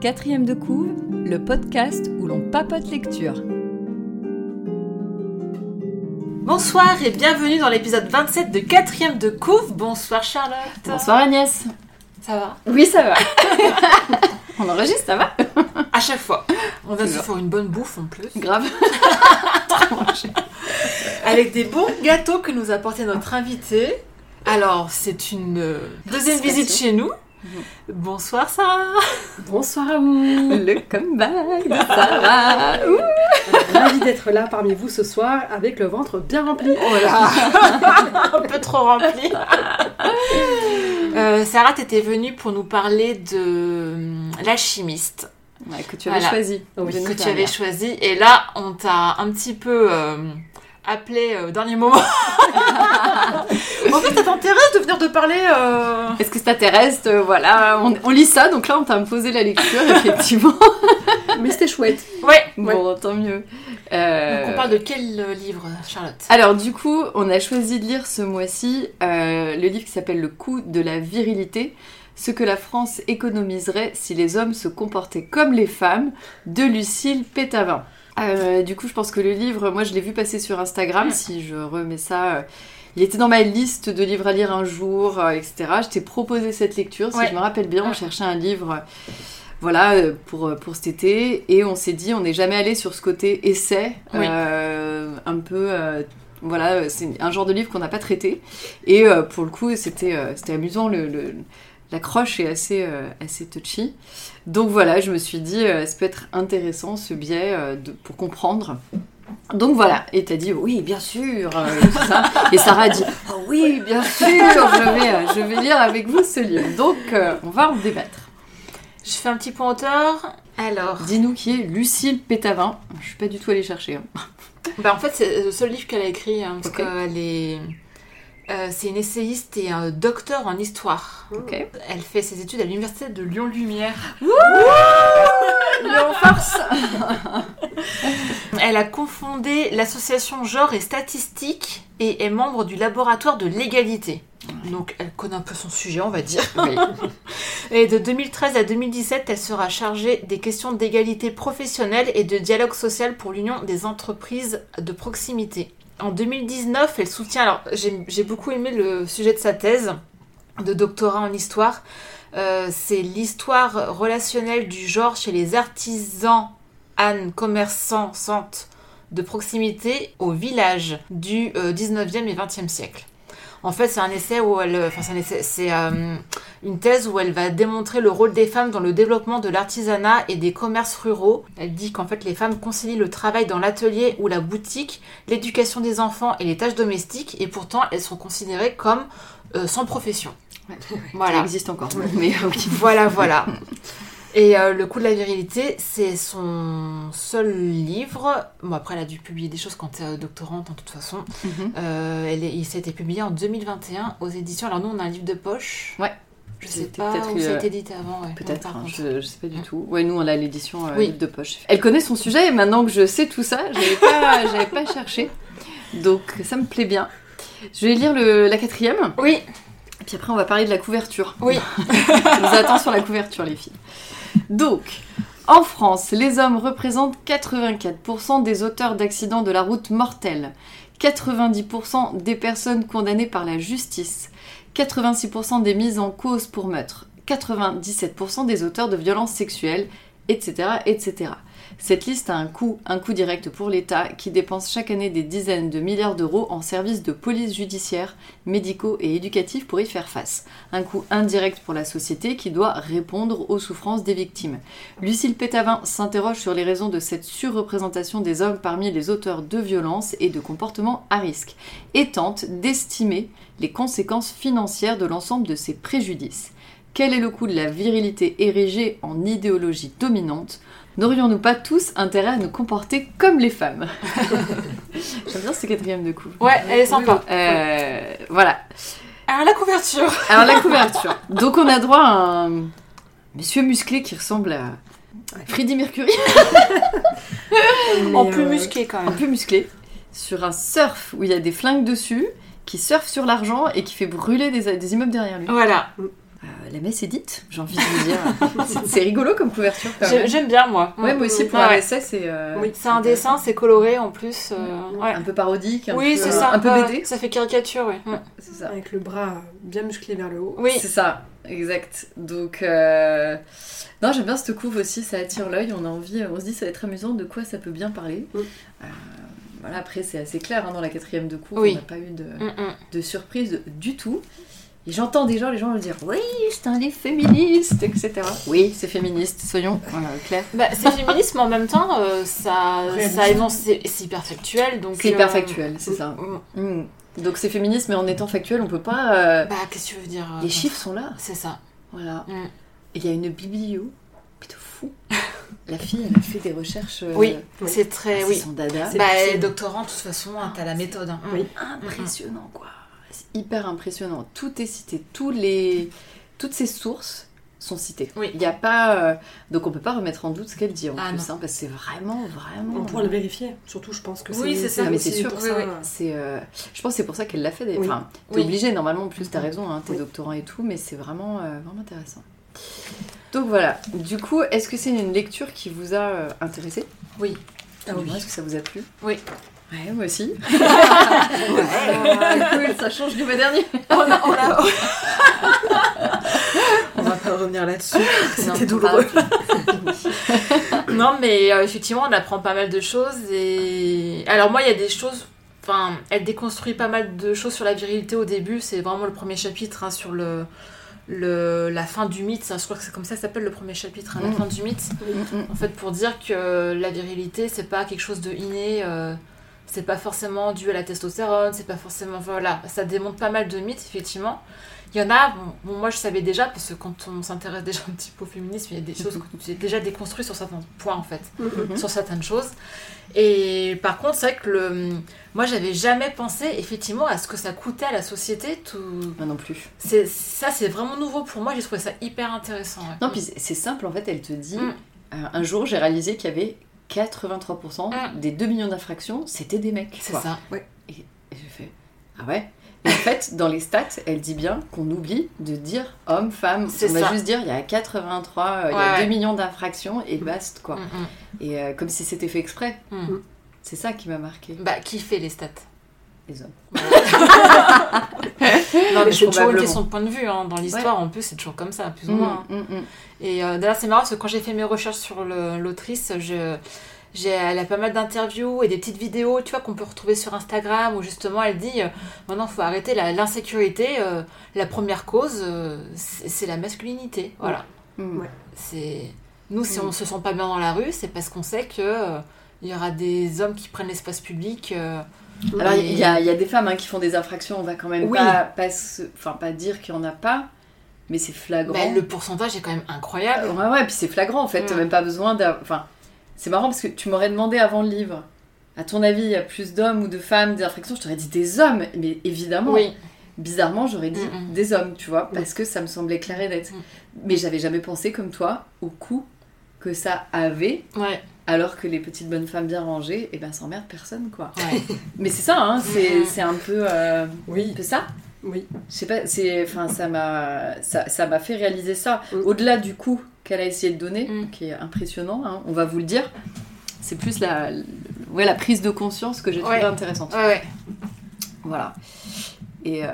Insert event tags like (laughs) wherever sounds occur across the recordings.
Quatrième de couve, le podcast où l'on papote lecture. Bonsoir et bienvenue dans l'épisode 27 de Quatrième de couve. Bonsoir Charlotte. Bonsoir Agnès. Ça va? Oui, ça va. (laughs) On enregistre, ça va (laughs) À chaque fois. On va se faire une bonne bouffe en plus. Grave. (laughs) Avec des bons gâteaux que nous a apporté notre invité. Alors, c'est une euh, deuxième visite chez nous. Bonsoir Sarah. Bonsoir à vous. Le comeback de Sarah. (laughs) Ouh. Ravi d'être là parmi vous ce soir avec le ventre bien rempli. Oh là (laughs) Un peu trop rempli. Euh, Sarah, t'étais venue pour nous parler de euh, l'alchimiste. Ouais, que tu avais Voilà. choisi. Oui, que tu avais choisi. Et là, on t'a un petit peu euh, appelé euh, au dernier moment. (laughs) en fait, ça t'intéresse de venir te parler euh, Est-ce que ça t'intéresse Voilà, on, on lit ça, donc là on t'a imposé la lecture, (laughs) effectivement. Mais c'était chouette. Ouais. Bon, tant mieux. Euh, Donc, on parle de quel livre, Charlotte? Alors du coup, on a choisi de lire ce mois-ci euh, le livre qui s'appelle Le coût de la virilité, ce que la France économiserait si les hommes se comportaient comme les femmes, de Lucille Pétavin. Euh, du coup, je pense que le livre, moi je l'ai vu passer sur Instagram, si je remets ça... euh, il était dans ma liste de livres à lire un jour, euh, etc. Je t'ai proposé cette lecture, si Ouais. je me rappelle bien, on Mm. cherchait un livre... voilà, pour, pour cet été, et on s'est dit, on n'est jamais allé sur ce côté essai, Oui. euh, un peu euh, voilà, c'est un genre de livre qu'on n'a pas traité. Et euh, pour le coup, c'était c'était amusant. Le, le- L'accroche est assez, euh, assez touchy. Donc voilà, je me suis dit, euh, ça peut être intéressant ce biais euh, de- pour comprendre. Donc voilà, et t'as dit oui, bien sûr, euh, tout ça. Et Sarah a dit oh oui, bien sûr, je vais, je vais lire avec vous ce livre. Donc on va en débattre. Je fais un petit point auteur. Alors, Dis-nous qui est Lucille Pétavin. Je suis pas du tout allée chercher. hein. bah, en fait, c'est le seul livre qu'elle a écrit, hein, parce qu'elle est... euh, c'est une essayiste et un docteur en histoire. Ok. Elle fait ses études à l'université de Lyon-Lumière. en farce. Elle a confondé l'association Genre et Statistique et est membre du laboratoire de l'égalité. Donc elle connaît un peu son sujet, on va dire. Oui. (laughs) Et de 2013 à 2017, elle sera chargée des questions d'égalité professionnelle et de dialogue social pour l'Union des entreprises de proximité. En 2019, elle soutient, alors j'ai beaucoup aimé le sujet de sa thèse de doctorat en histoire, Euh, c'est l'histoire relationnelle du genre chez les artisans, ânes, commerçants, centres de proximité au village du euh, 19e et 20e siècle. En fait, c'est un essai où elle, enfin, c'est un euh, une thèse où elle va démontrer le rôle des femmes dans le développement de l'artisanat et des commerces ruraux. Elle dit qu'en fait, les femmes concilient le travail dans l'atelier ou la boutique, l'éducation des enfants et les tâches domestiques, et pourtant, elles sont considérées comme euh, sans profession. (laughs) Ça Voilà. existe encore. Mais euh, oui. Voilà, voilà. (laughs) Et euh, Le coup de la virilité, c'est son seul livre. Bon, après, elle a dû publier des choses quand tu es doctorante, en toute façon. Mhm. Euh, elle est, il s'est été publié en 2021 aux éditions. Alors, nous, on a un livre de poche. Ouais. Je sais pas peut-être où ça a été édité avant. Ouais. Peut-être, hein, je, je sais pas du tout. Ouais, nous on a l'édition euh, Oui. livre de poche. Elle connaît son sujet et maintenant que je sais tout ça, j'avais pas, (laughs) j'avais pas cherché. Donc ça me plaît bien. Je vais lire le, la quatrième, Oui, et puis après on va parler de la couverture. oui. (laughs) On nous attend sur la couverture, les filles. Donc, en France, les hommes représentent 84% des auteurs d'accidents de la route mortels, 90% des personnes condamnées par la justice, 86% des mises en cause pour meurtre, 97% des auteurs de violences sexuelles, etc., etc. Cette liste a un coût, un coût direct pour l'État qui dépense chaque année des dizaines de milliards d'euros en services de police judiciaire, médicaux et éducatifs pour y faire face. Un coût indirect pour la société qui doit répondre aux souffrances des victimes. Lucille Pétavin s'interroge sur les raisons de cette surreprésentation des hommes parmi les auteurs de violences et de comportements à risque et tente d'estimer les conséquences financières de l'ensemble de ces préjudices. Quel est le coût de la virilité érigée en idéologie dominante? N'aurions-nous pas tous intérêt à nous comporter comme les femmes? (laughs) J'aime bien ce quatrième de coup. Ouais, elle est sympa. Euh, voilà. Alors, la couverture. Alors la couverture. (laughs) Donc on a droit à un monsieur musclé qui ressemble à Freddie Mercury, En plus euh, musclé quand même. peu musclé. sur un surf où il y a des flingues dessus, qui surfe sur l'argent et qui fait brûler des, des immeubles derrière lui. Voilà. Euh, la messe est dite, j'ai envie de vous dire. (laughs) C'est- rigolo comme couverture. J'aime bien, moi. Ouais, moi aussi, pour Ouais, un ouais. essai, c'est euh, Oui, C'est un dessin, c'est coloré en plus. euh, ouais. un peu parodique, un Oui, peu, c'est ça. un peu BD. Ça fait caricature, oui. C'est ça. Avec le bras bien musclé vers le haut. Oui. C'est ça, exact. Donc, euh, non, j'aime bien cette couve aussi, ça attire l'œil, on a envie, on se dit ça va être amusant, de quoi ça peut bien parler. Mm. Euh, voilà, après, c'est assez clair, hein, dans la quatrième de couve, Oui. on n'a pas eu de, Mm, mm. de surprise du tout. Et j'entends déjà les gens me dire Oui, c'est un livre féministe, etc. Oui, c'est féministe, soyons voilà, clairs. Bah, c'est féministe, mais en même temps, euh, ça, ça énonce, c'est c'est hyper factuel. donc. C'est hyper euh, factuel, c'est ça. mm. Mm. Donc c'est féministe, mais en étant factuel, on peut pas. euh, Bah, qu'est-ce que tu veux dire euh, Les chiffres sont là. C'est ça. Voilà. Mm. Et il y a une biblio, de fou. La fille, elle a fait des recherches. euh, Oui, c'est très. c'est oui. son dada. C'est Bah, doctorants, de toute façon, hein, t'as la méthode. hein. Oui. impressionnant quoi. C'est hyper impressionnant. Tout est cité. Tous les... Toutes ces sources sont citées. Oui. Il n'y a pas. euh, Donc on peut pas remettre en doute ce qu'elle dit en Ah, plus, hein, parce que c'est vraiment, vraiment. On pourra le vérifier. Surtout, je pense que c'est. Oui, c'est ça. Ah, mais c'est sûr. pour Oui, ça. oui. C'est, euh, Je pense que c'est pour ça qu'elle l'a fait. des- Oui. Enfin, t'es Oui. obligé normalement. En plus, t'as raison. Hein, t'es Oui. doctorant et tout, mais c'est vraiment, euh, vraiment intéressant. Donc voilà. Du coup, est-ce que c'est une lecture qui vous a euh, intéressé? Oui. Ah oui. Est-ce que ça vous a plu? Oui. Ouais, moi aussi. (laughs) Ah, cool, ça change du mois dernier. On a- on a- On va pas revenir là-dessus. C'était douloureux. non, mais euh, effectivement, on apprend pas mal de choses. Et alors, moi, il y a des choses. Enfin, elle déconstruit pas mal de choses sur la virilité au début. C'est vraiment le premier chapitre hein, sur le, le, la fin du mythe. Ça, je crois que c'est comme ça que ça s'appelle le premier chapitre, hein, la Mm. fin du mythe. En fait, pour dire que la virilité, c'est pas quelque chose de inné. euh, c'est pas forcément dû à la testostérone, c'est pas forcément. Voilà, ça démontre pas mal de mythes, effectivement. Il y en a, bon, bon, moi je savais déjà, parce que quand on s'intéresse déjà un petit peu au féminisme, il y a des choses que j'ai déjà déconstruites sur certains points, en fait Mhm. sur certaines choses. Et par contre, c'est vrai que le... moi, j'avais jamais pensé effectivement à ce que ça coûtait à la société. Tout... Moi non plus. Ça, c'est vraiment nouveau pour moi. J'ai trouvé ça hyper intéressant. ouais. Non, puis c'est- c'est simple, en fait, elle te dit, Mm. euh, un jour j'ai réalisé qu'il y avait 83% Mm. des 2 millions d'infractions, c'était des mecs. C'est ça. Et j'ai fait, ah ouais? Et en fait, dans les stats, elle dit bien qu'on oublie de dire homme, femme. On va ça. juste dire, il y a 83, euh, il y Ouais, a 2 ouais. millions d'infractions et basta, quoi. Mm, mm, Et euh, comme si c'était fait exprès. mm. C'est ça qui m'a marqué, Bah, qui fait les stats? Les hommes. (laughs) (laughs) Non, mais c'est toujours question de point de vue. hein. Dans l'histoire, en plus, c'est toujours comme ça, plus ou moins. hein. Mm, mm, mm. Et euh, d'ailleurs, c'est marrant parce que quand j'ai fait mes recherches sur l'autrice, je, j'ai, elle a pas mal d'interviews et des petites vidéos, tu vois, qu'on peut retrouver sur Instagram où justement elle dit euh, maintenant, il faut arrêter la- l'insécurité. euh, la première cause, euh, c'est, la masculinité. Voilà. Ouais. C'est nous, si on se sent pas bien dans la rue, c'est parce qu'on sait que euh, il y aura des hommes qui prennent l'espace public. Alors, il y, y a des femmes hein, qui font des infractions, on va quand même Oui. pas, pas, se- enfin, pas dire qu'il y en a pas, mais c'est flagrant. bah, le pourcentage est quand même incroyable. Ouais, ouais, puis c'est flagrant en fait, t'as Mm. même pas besoin. Enfin, c'est marrant parce que tu m'aurais demandé avant le livre, à ton avis, il y a plus d'hommes ou de femmes des infractions Je t'aurais dit des hommes, mais évidemment, Oui. bizarrement, j'aurais dit Mm, mm. des hommes, tu vois, parce que ça me semblait clair et net. Mm. Mais j'avais jamais pensé comme toi au coût que ça avait, Ouais. Alors que les petites bonnes femmes bien rangées, et ben ça emmerde personne quoi. ouais. (laughs) Mais c'est ça, hein, c'est un peu. euh, Oui, un peu ça oui. je sais pas, c'est, enfin, ça m'a, ça, ça m'a fait réaliser ça. Mm. Au-delà du coup qu'elle a essayé de donner, Mm. qui est impressionnant, hein, on va vous le dire. C'est plus la, ouais, la prise de conscience que j'ai trouvée Ouais. intéressante. Ouais, ouais. Voilà. Et euh,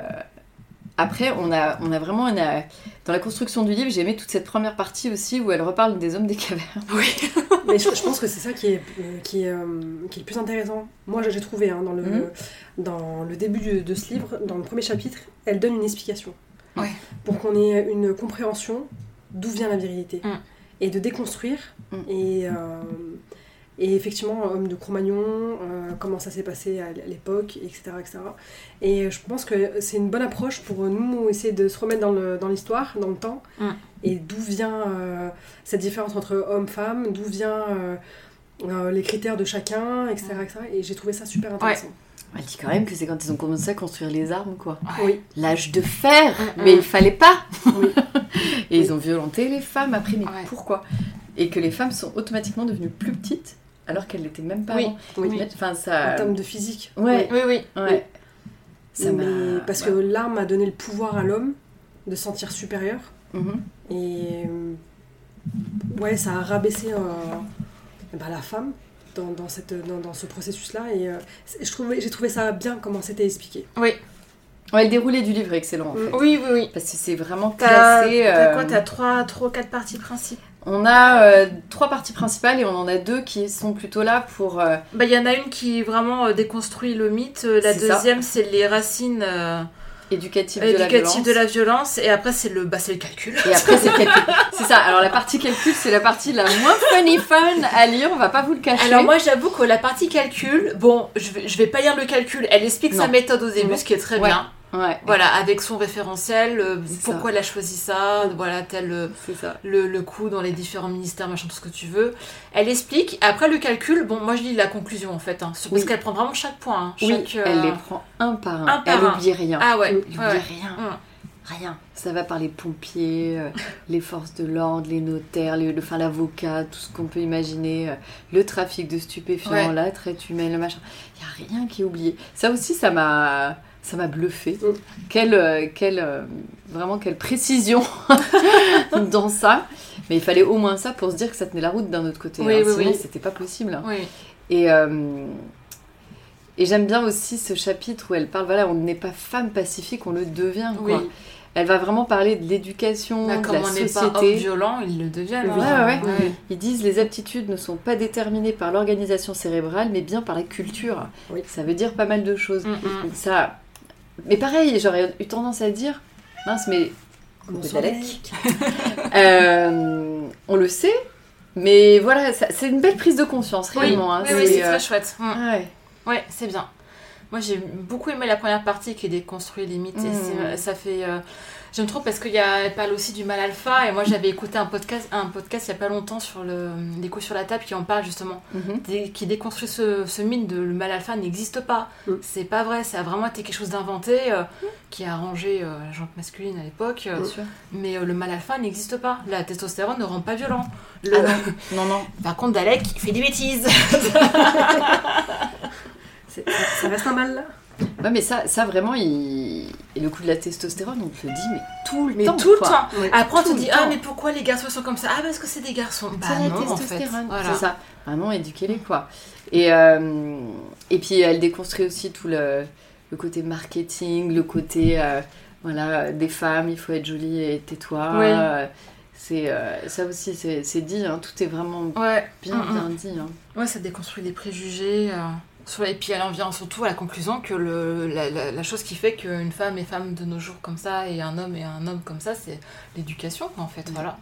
après, on a, on a vraiment, une- dans la construction du livre, j'ai aimé toute cette première partie aussi où elle reparle des hommes des cavernes. Oui. (laughs) Mais je, je pense que c'est ça qui est, euh, qui, est, euh, qui est le plus intéressant. Moi, j'ai trouvé hein, dans, le, Mhm. dans le début de, de ce livre, dans le premier chapitre, elle donne une explication. Ouais. Pour qu'on ait une compréhension d'où vient la virilité. Mm. Et de déconstruire. Mm. Et, euh, et effectivement, homme de Cro-Magnon, euh, comment ça s'est passé à l'époque, etc., etc. Et je pense que c'est une bonne approche pour nous essayer de se remettre dans le- dans l'histoire, dans, le temps, Mm. et d'où vient euh, cette différence entre homme-femme, d'où vient euh, euh, les critères de chacun, etc. etc. Et j'ai trouvé ça super intéressant. Elle dit quand même que c'est quand ils ont commencé à construire les armes, quoi. Oui, L'âge de fer, Mm, mais mm. il fallait pas. oui. (laughs) Et ils ont violenté les femmes après, mais Ouais. pourquoi? Et que les femmes sont automatiquement devenues plus petites alors qu'elle l'était même pas Oui. Oui. Enfin, En ça. termes de physique. Ouais, Oui, oui. ouais. Ça Mais m'a- parce ouais. que l'arme a donné le pouvoir à l'homme de se sentir supérieur. Mhm. Et euh, ouais, ça a rabaissé euh, bah, la femme dans, dans, cette, dans, dans ce processus-là. Et euh, c'est- je trouvais- j'ai trouvé ça bien comment c'était expliqué. Oui, Ouais, le déroulé du livre est excellent en fait. oui, oui. oui. Parce que c'est vraiment T'as classé. t'as euh, quoi T'as trois, trois, quatre parties principales? On a euh, trois parties principales et on en a deux qui sont plutôt là pour. euh, Bah, il y en a une qui vraiment euh, déconstruit le mythe. Euh, La C'est ça. deuxième, c'est les racines euh, éducatives de la éducatives violence. de la violence. Et après, c'est le, bah, c'est le calcul. Et après, c'est le calcul. (laughs) C'est ça. Alors, la partie calcul, c'est la partie la moins funny fun à lire. On va pas vous le cacher. Alors moi j'avoue que la partie calcul, bon, je vais, je vais pas lire le calcul, elle explique sa méthode au début, ce qui est très Ouais. bien. Ouais, Voilà, avec son référentiel, euh, pourquoi elle a choisi ça, voilà, tel euh, ça. le, le coût dans les différents ministères, machin, tout ce que tu veux. Elle explique, après le calcul, bon, moi je lis la conclusion en fait, hein, sur- parce Oui. qu'elle prend vraiment chaque point. hein, Oui, chaque, euh, elle les prend un par un. un par elle un. oublie rien. Ah ouais, Elle oublie ouais. rien. Hum. Rien. Ça va par les pompiers, (laughs) les forces de l'ordre, les notaires, les, le- enfin, l'avocat, tout ce qu'on peut imaginer, le trafic de stupéfiants, Ouais. la traite humaine, le machin. Il n'y a rien qui est oublié. Ça aussi, ça m'a, ça m'a bluffé. Mm. Quelle, euh, quelle, euh, vraiment quelle précision (laughs) dans ça. Mais il fallait au moins ça pour se dire que ça tenait la route d'un autre côté. Oui, hein. oui, Sinon, oui. c'était pas possible. Oui. Et, euh, et j'aime bien aussi ce chapitre où elle parle, voilà, on n'est pas femme pacifique, on le devient. Oui. Quoi. Elle va vraiment parler de l'éducation, Bah, de la on n'est pas homme société. violent, ils le deviennent. Ouais, ouais, ouais. Ils disent les aptitudes ne sont pas déterminées par l'organisation cérébrale, mais bien par la culture. Oui. Ça veut dire pas mal de choses. Mm, mm. Ça... Mais pareil, j'aurais eu tendance à dire, mince, mais (laughs) euh, on le sait, mais voilà, c'est une belle prise de conscience, Oui, réellement. hein. oui, oui, c'est euh, très chouette. Mm. ouais. Ouais, c'est bien. Moi, j'ai beaucoup aimé la première partie qui déconstruit les mythes. Et Mm. ça fait. euh, J'aime trop parce qu'elle parle aussi du mal alpha. Et moi, j'avais écouté un podcast, un podcast il n'y a pas longtemps sur le, les coups sur la table qui en parle justement. Mhm. Qui déconstruit ce, ce mythe de le mal alpha n'existe pas. Mm. C'est pas vrai. Ça a vraiment été quelque chose d'inventé euh, qui a arrangé euh, la jante masculine à l'époque. euh. Mais le mal alpha n'existe pas. La testostérone ne rend pas violent. Le- Ah non, (laughs) non, non. Par contre, Dalek, il fait des bêtises. (laughs) (laughs) Ça reste un mal là? Ouais, mais ça, ça vraiment, il... et le coup de la testostérone, on te le dit, mais tout le Mais temps. tout le quoi. temps. Ouais. Après, on te dit, ah, mais pourquoi les garçons sont comme ça? Ah, parce que c'est des garçons. Bah C'est la non, en fait. testostérone. Voilà. C'est ça. Vraiment, éduquez-les, quoi. Et, euh, et puis, elle déconstruit aussi tout le, le côté marketing, le côté, euh, voilà, des femmes, il faut être jolie et tais-toi. Oui. Euh, C'est, euh, ça aussi, c'est dit, hein, tout est vraiment Ouais. bien, Mm, mm. bien dit. hein. Ouais, ça déconstruit les préjugés. euh, sur- Et puis elle en vient surtout à la conclusion que le, la, la- la chose qui fait qu'une femme est femme de nos jours comme ça et un homme est un homme comme ça, c'est l'éducation en fait. Voilà.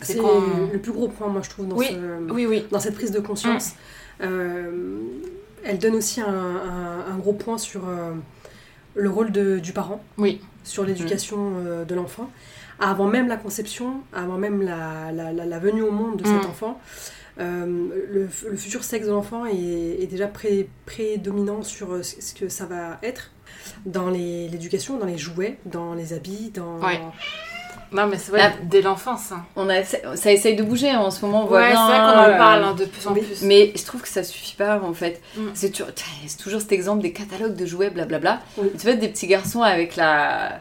C'est le plus gros point, moi, je trouve, dans, Oui, ce- Oui, oui. dans cette prise de conscience. Euh, elle donne aussi un, un- un gros point sur euh, le rôle de- du parent, Oui. sur l'éducation euh, de l'enfant. Avant même la conception, avant même la, la- venue au monde de cet Mm. enfant, le, le futur sexe de l'enfant est, est déjà pré- prédominant sur euh, ce que ça va être dans l'éducation, dans les jouets, dans les habits, dans... Ouais. Non, mais c'est vrai, dès l'enfance. hein. On a, ça essaye de bouger hein, en ce moment, on voit Ouais, c'est vrai qu'on en euh, parle hein, de plus en oui. plus. Mais je trouve que ça suffit pas en fait. Mm. C'est toujours, cet exemple des catalogues de jouets, blablabla. Oui. Tu vois des petits garçons avec la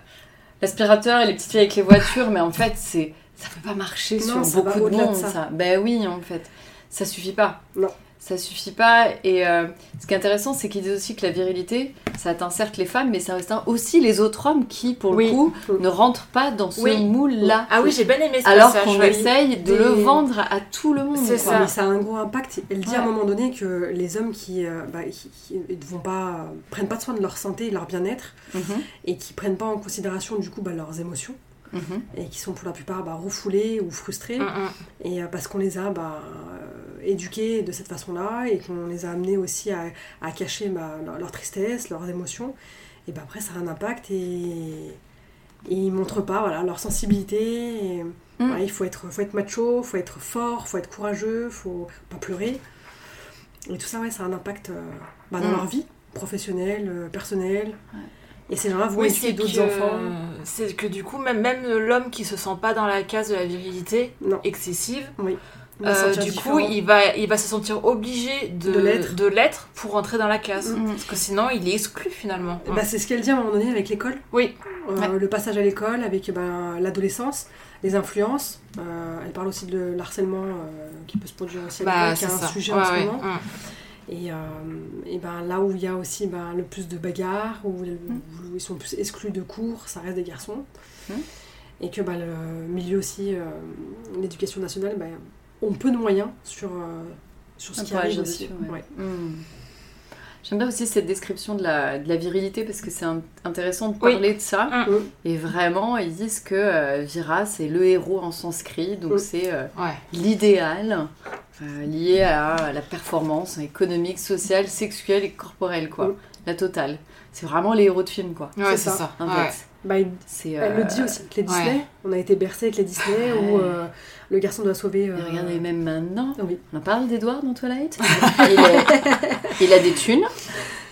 l'aspirateur et les petites filles avec les voitures, mais en fait c'est ça peut pas marcher Non, sur beaucoup de monde. ça. ça. Ben oui, en fait, ça suffit pas. Non. Ça suffit pas. Et euh, ce qui est intéressant, c'est qu'ils disent aussi que la virilité, ça atteint certes les femmes, mais ça atteint aussi les autres hommes qui, pour Oui. le coup, Mm. ne rentrent pas dans ce Oui. moule-là. Ah oui, j'ai bien aimé ce Alors qu'on essaye de Des- le vendre à tout le monde. C'est ça. Mais ça a un gros impact. Elle dit à un moment donné que les hommes qui, euh, bah, qui, qui ne vont pas, prennent pas de soin de leur santé et de leur bien-être Mhm, et qui prennent pas en considération du coup bah, leurs émotions mhm. et qui sont pour la plupart bah, refoulés ou frustrés Mm, mm. et euh, parce qu'on les a bah, euh, éduqués de cette façon-là et qu'on les a amenés aussi à, à cacher bah, leur, leur tristesse, leurs émotions et bah, après ça a un impact et, et ils montrent pas voilà, leur sensibilité. et, Mm. il faut être, faut être macho, faut être fort, faut être courageux, faut pas pleurer. Et tout ça, ouais, ça a un impact euh, bah, dans Mm. leur vie professionnelle, euh, personnelle. Ouais. Et ces gens-là vont Oui, c'est d'autres que, enfants. c'est que du coup, même, même l'homme qui se sent pas dans la case de la virilité Non. excessive, Oui. Euh, du différent. coup, il va, il va se sentir obligé de, De l'être. pour entrer dans la case. Mm. Parce que sinon, il est exclu finalement. Bah, c'est ce qu'elle dit à un moment donné avec l'école. Oui. Euh, Ouais. Le passage à l'école, avec ben, l'adolescence, les influences. Euh, elle parle aussi de l'harcèlement qui peut se produire aussi Bah, c'est est un sujet Ouais, en ce moment. Et, euh, et ben, là où il y a aussi ben, le plus de bagarres, où, où ils sont plus exclus de cours, ça reste des garçons. Mm. Et que ben, le milieu aussi, euh, l'éducation nationale, ben, ont peu de moyens sur, euh, sur ce Ah, qui arrive aussi. dessus, ouais. Ouais. Hmm. J'aime bien aussi cette description de la, de la virilité parce que c'est intéressant de Oui. parler de ça. Et vraiment, ils disent que euh, Vira, c'est le héros en sanskrit, donc c'est euh, Ouais. l'idéal euh, lié à la performance économique, sociale, sexuelle et corporelle, quoi. Mm. La totale. C'est vraiment les héros de film, quoi. Ouais, C'est ça. ça. En Ouais. fait. Il- C'est, Elle euh, le dit aussi avec les Disney. ouais. On a été bercé avec les Disney Ouais. où euh, le garçon doit sauver. euh, Et regardez, même maintenant, oui. on en parle d'Edward dans Twilight? (laughs) il, est- il a des thunes.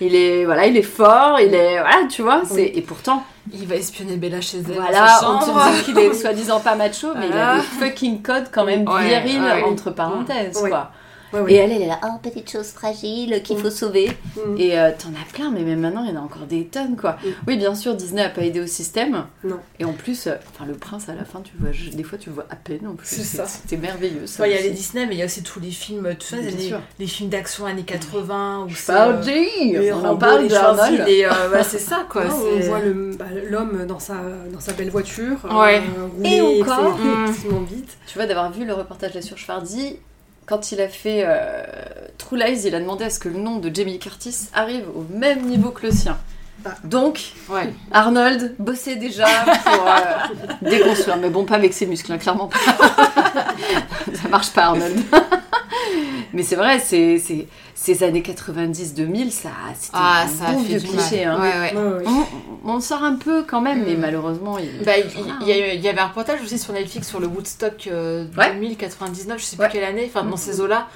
Il est, voilà, il est fort, il est, voilà, tu vois. c'est- Oui. Et pourtant, Il va espionner Bella chez elle. Voilà, on te dit qu'il est soi-disant pas macho, mais il a des fucking codes quand même Ouais, ouais. entre parenthèses, quoi. Ouais, ouais. Et elle, elle est là, oh, petite chose fragile qu'il Mm. faut sauver. Mm. Et euh, t'en as plein, mais même maintenant, il y en a encore des tonnes, quoi. Mm. Oui, bien sûr, Disney a pas aidé au système. Non. Et en plus, euh, le prince, à la fin, tu vois, je- des fois, tu vois à peine, en plus. C'est ça. C'était merveilleux, ça. Ouais, il y a les Disney, mais il y a aussi tous les films, tout ça, Bien les, sûr. les films d'action années 80 où c'est. Pas euh, on parle les de Schwarzy, Arnold. les, euh, c'est ça (laughs) quoi. Non, on voit bah, l'homme dans sa, dans sa belle voiture. Ouais. Et encore. (laughs) vite. Tu vois, d'avoir vu le reportage de sur Schwarzy, quand il a fait euh, True Lies, il a demandé à ce que le nom de Jamie Curtis arrive au même niveau que le sien. Ah. Donc, Ouais. Arnold bossait déjà pour euh, (laughs) déconstruire. Mais bon, pas avec ses muscles, hein, clairement pas. (laughs) Ça marche pas, Arnold. (laughs) Mais c'est vrai, c'est, c'est- ces années 90-2000, ça, c'était Ah, un ça a bon fait vieux du cliché. hein. Ouais, ouais. Ouais, ouais. On, on sort un peu quand même, mais Mm. malheureusement, il... Bah, il, Voilà, il y il y avait un reportage aussi sur Netflix sur le Woodstock euh, Ouais. 2099, je sais Ouais. plus quelle année, enfin dans Mm. ces eaux-là,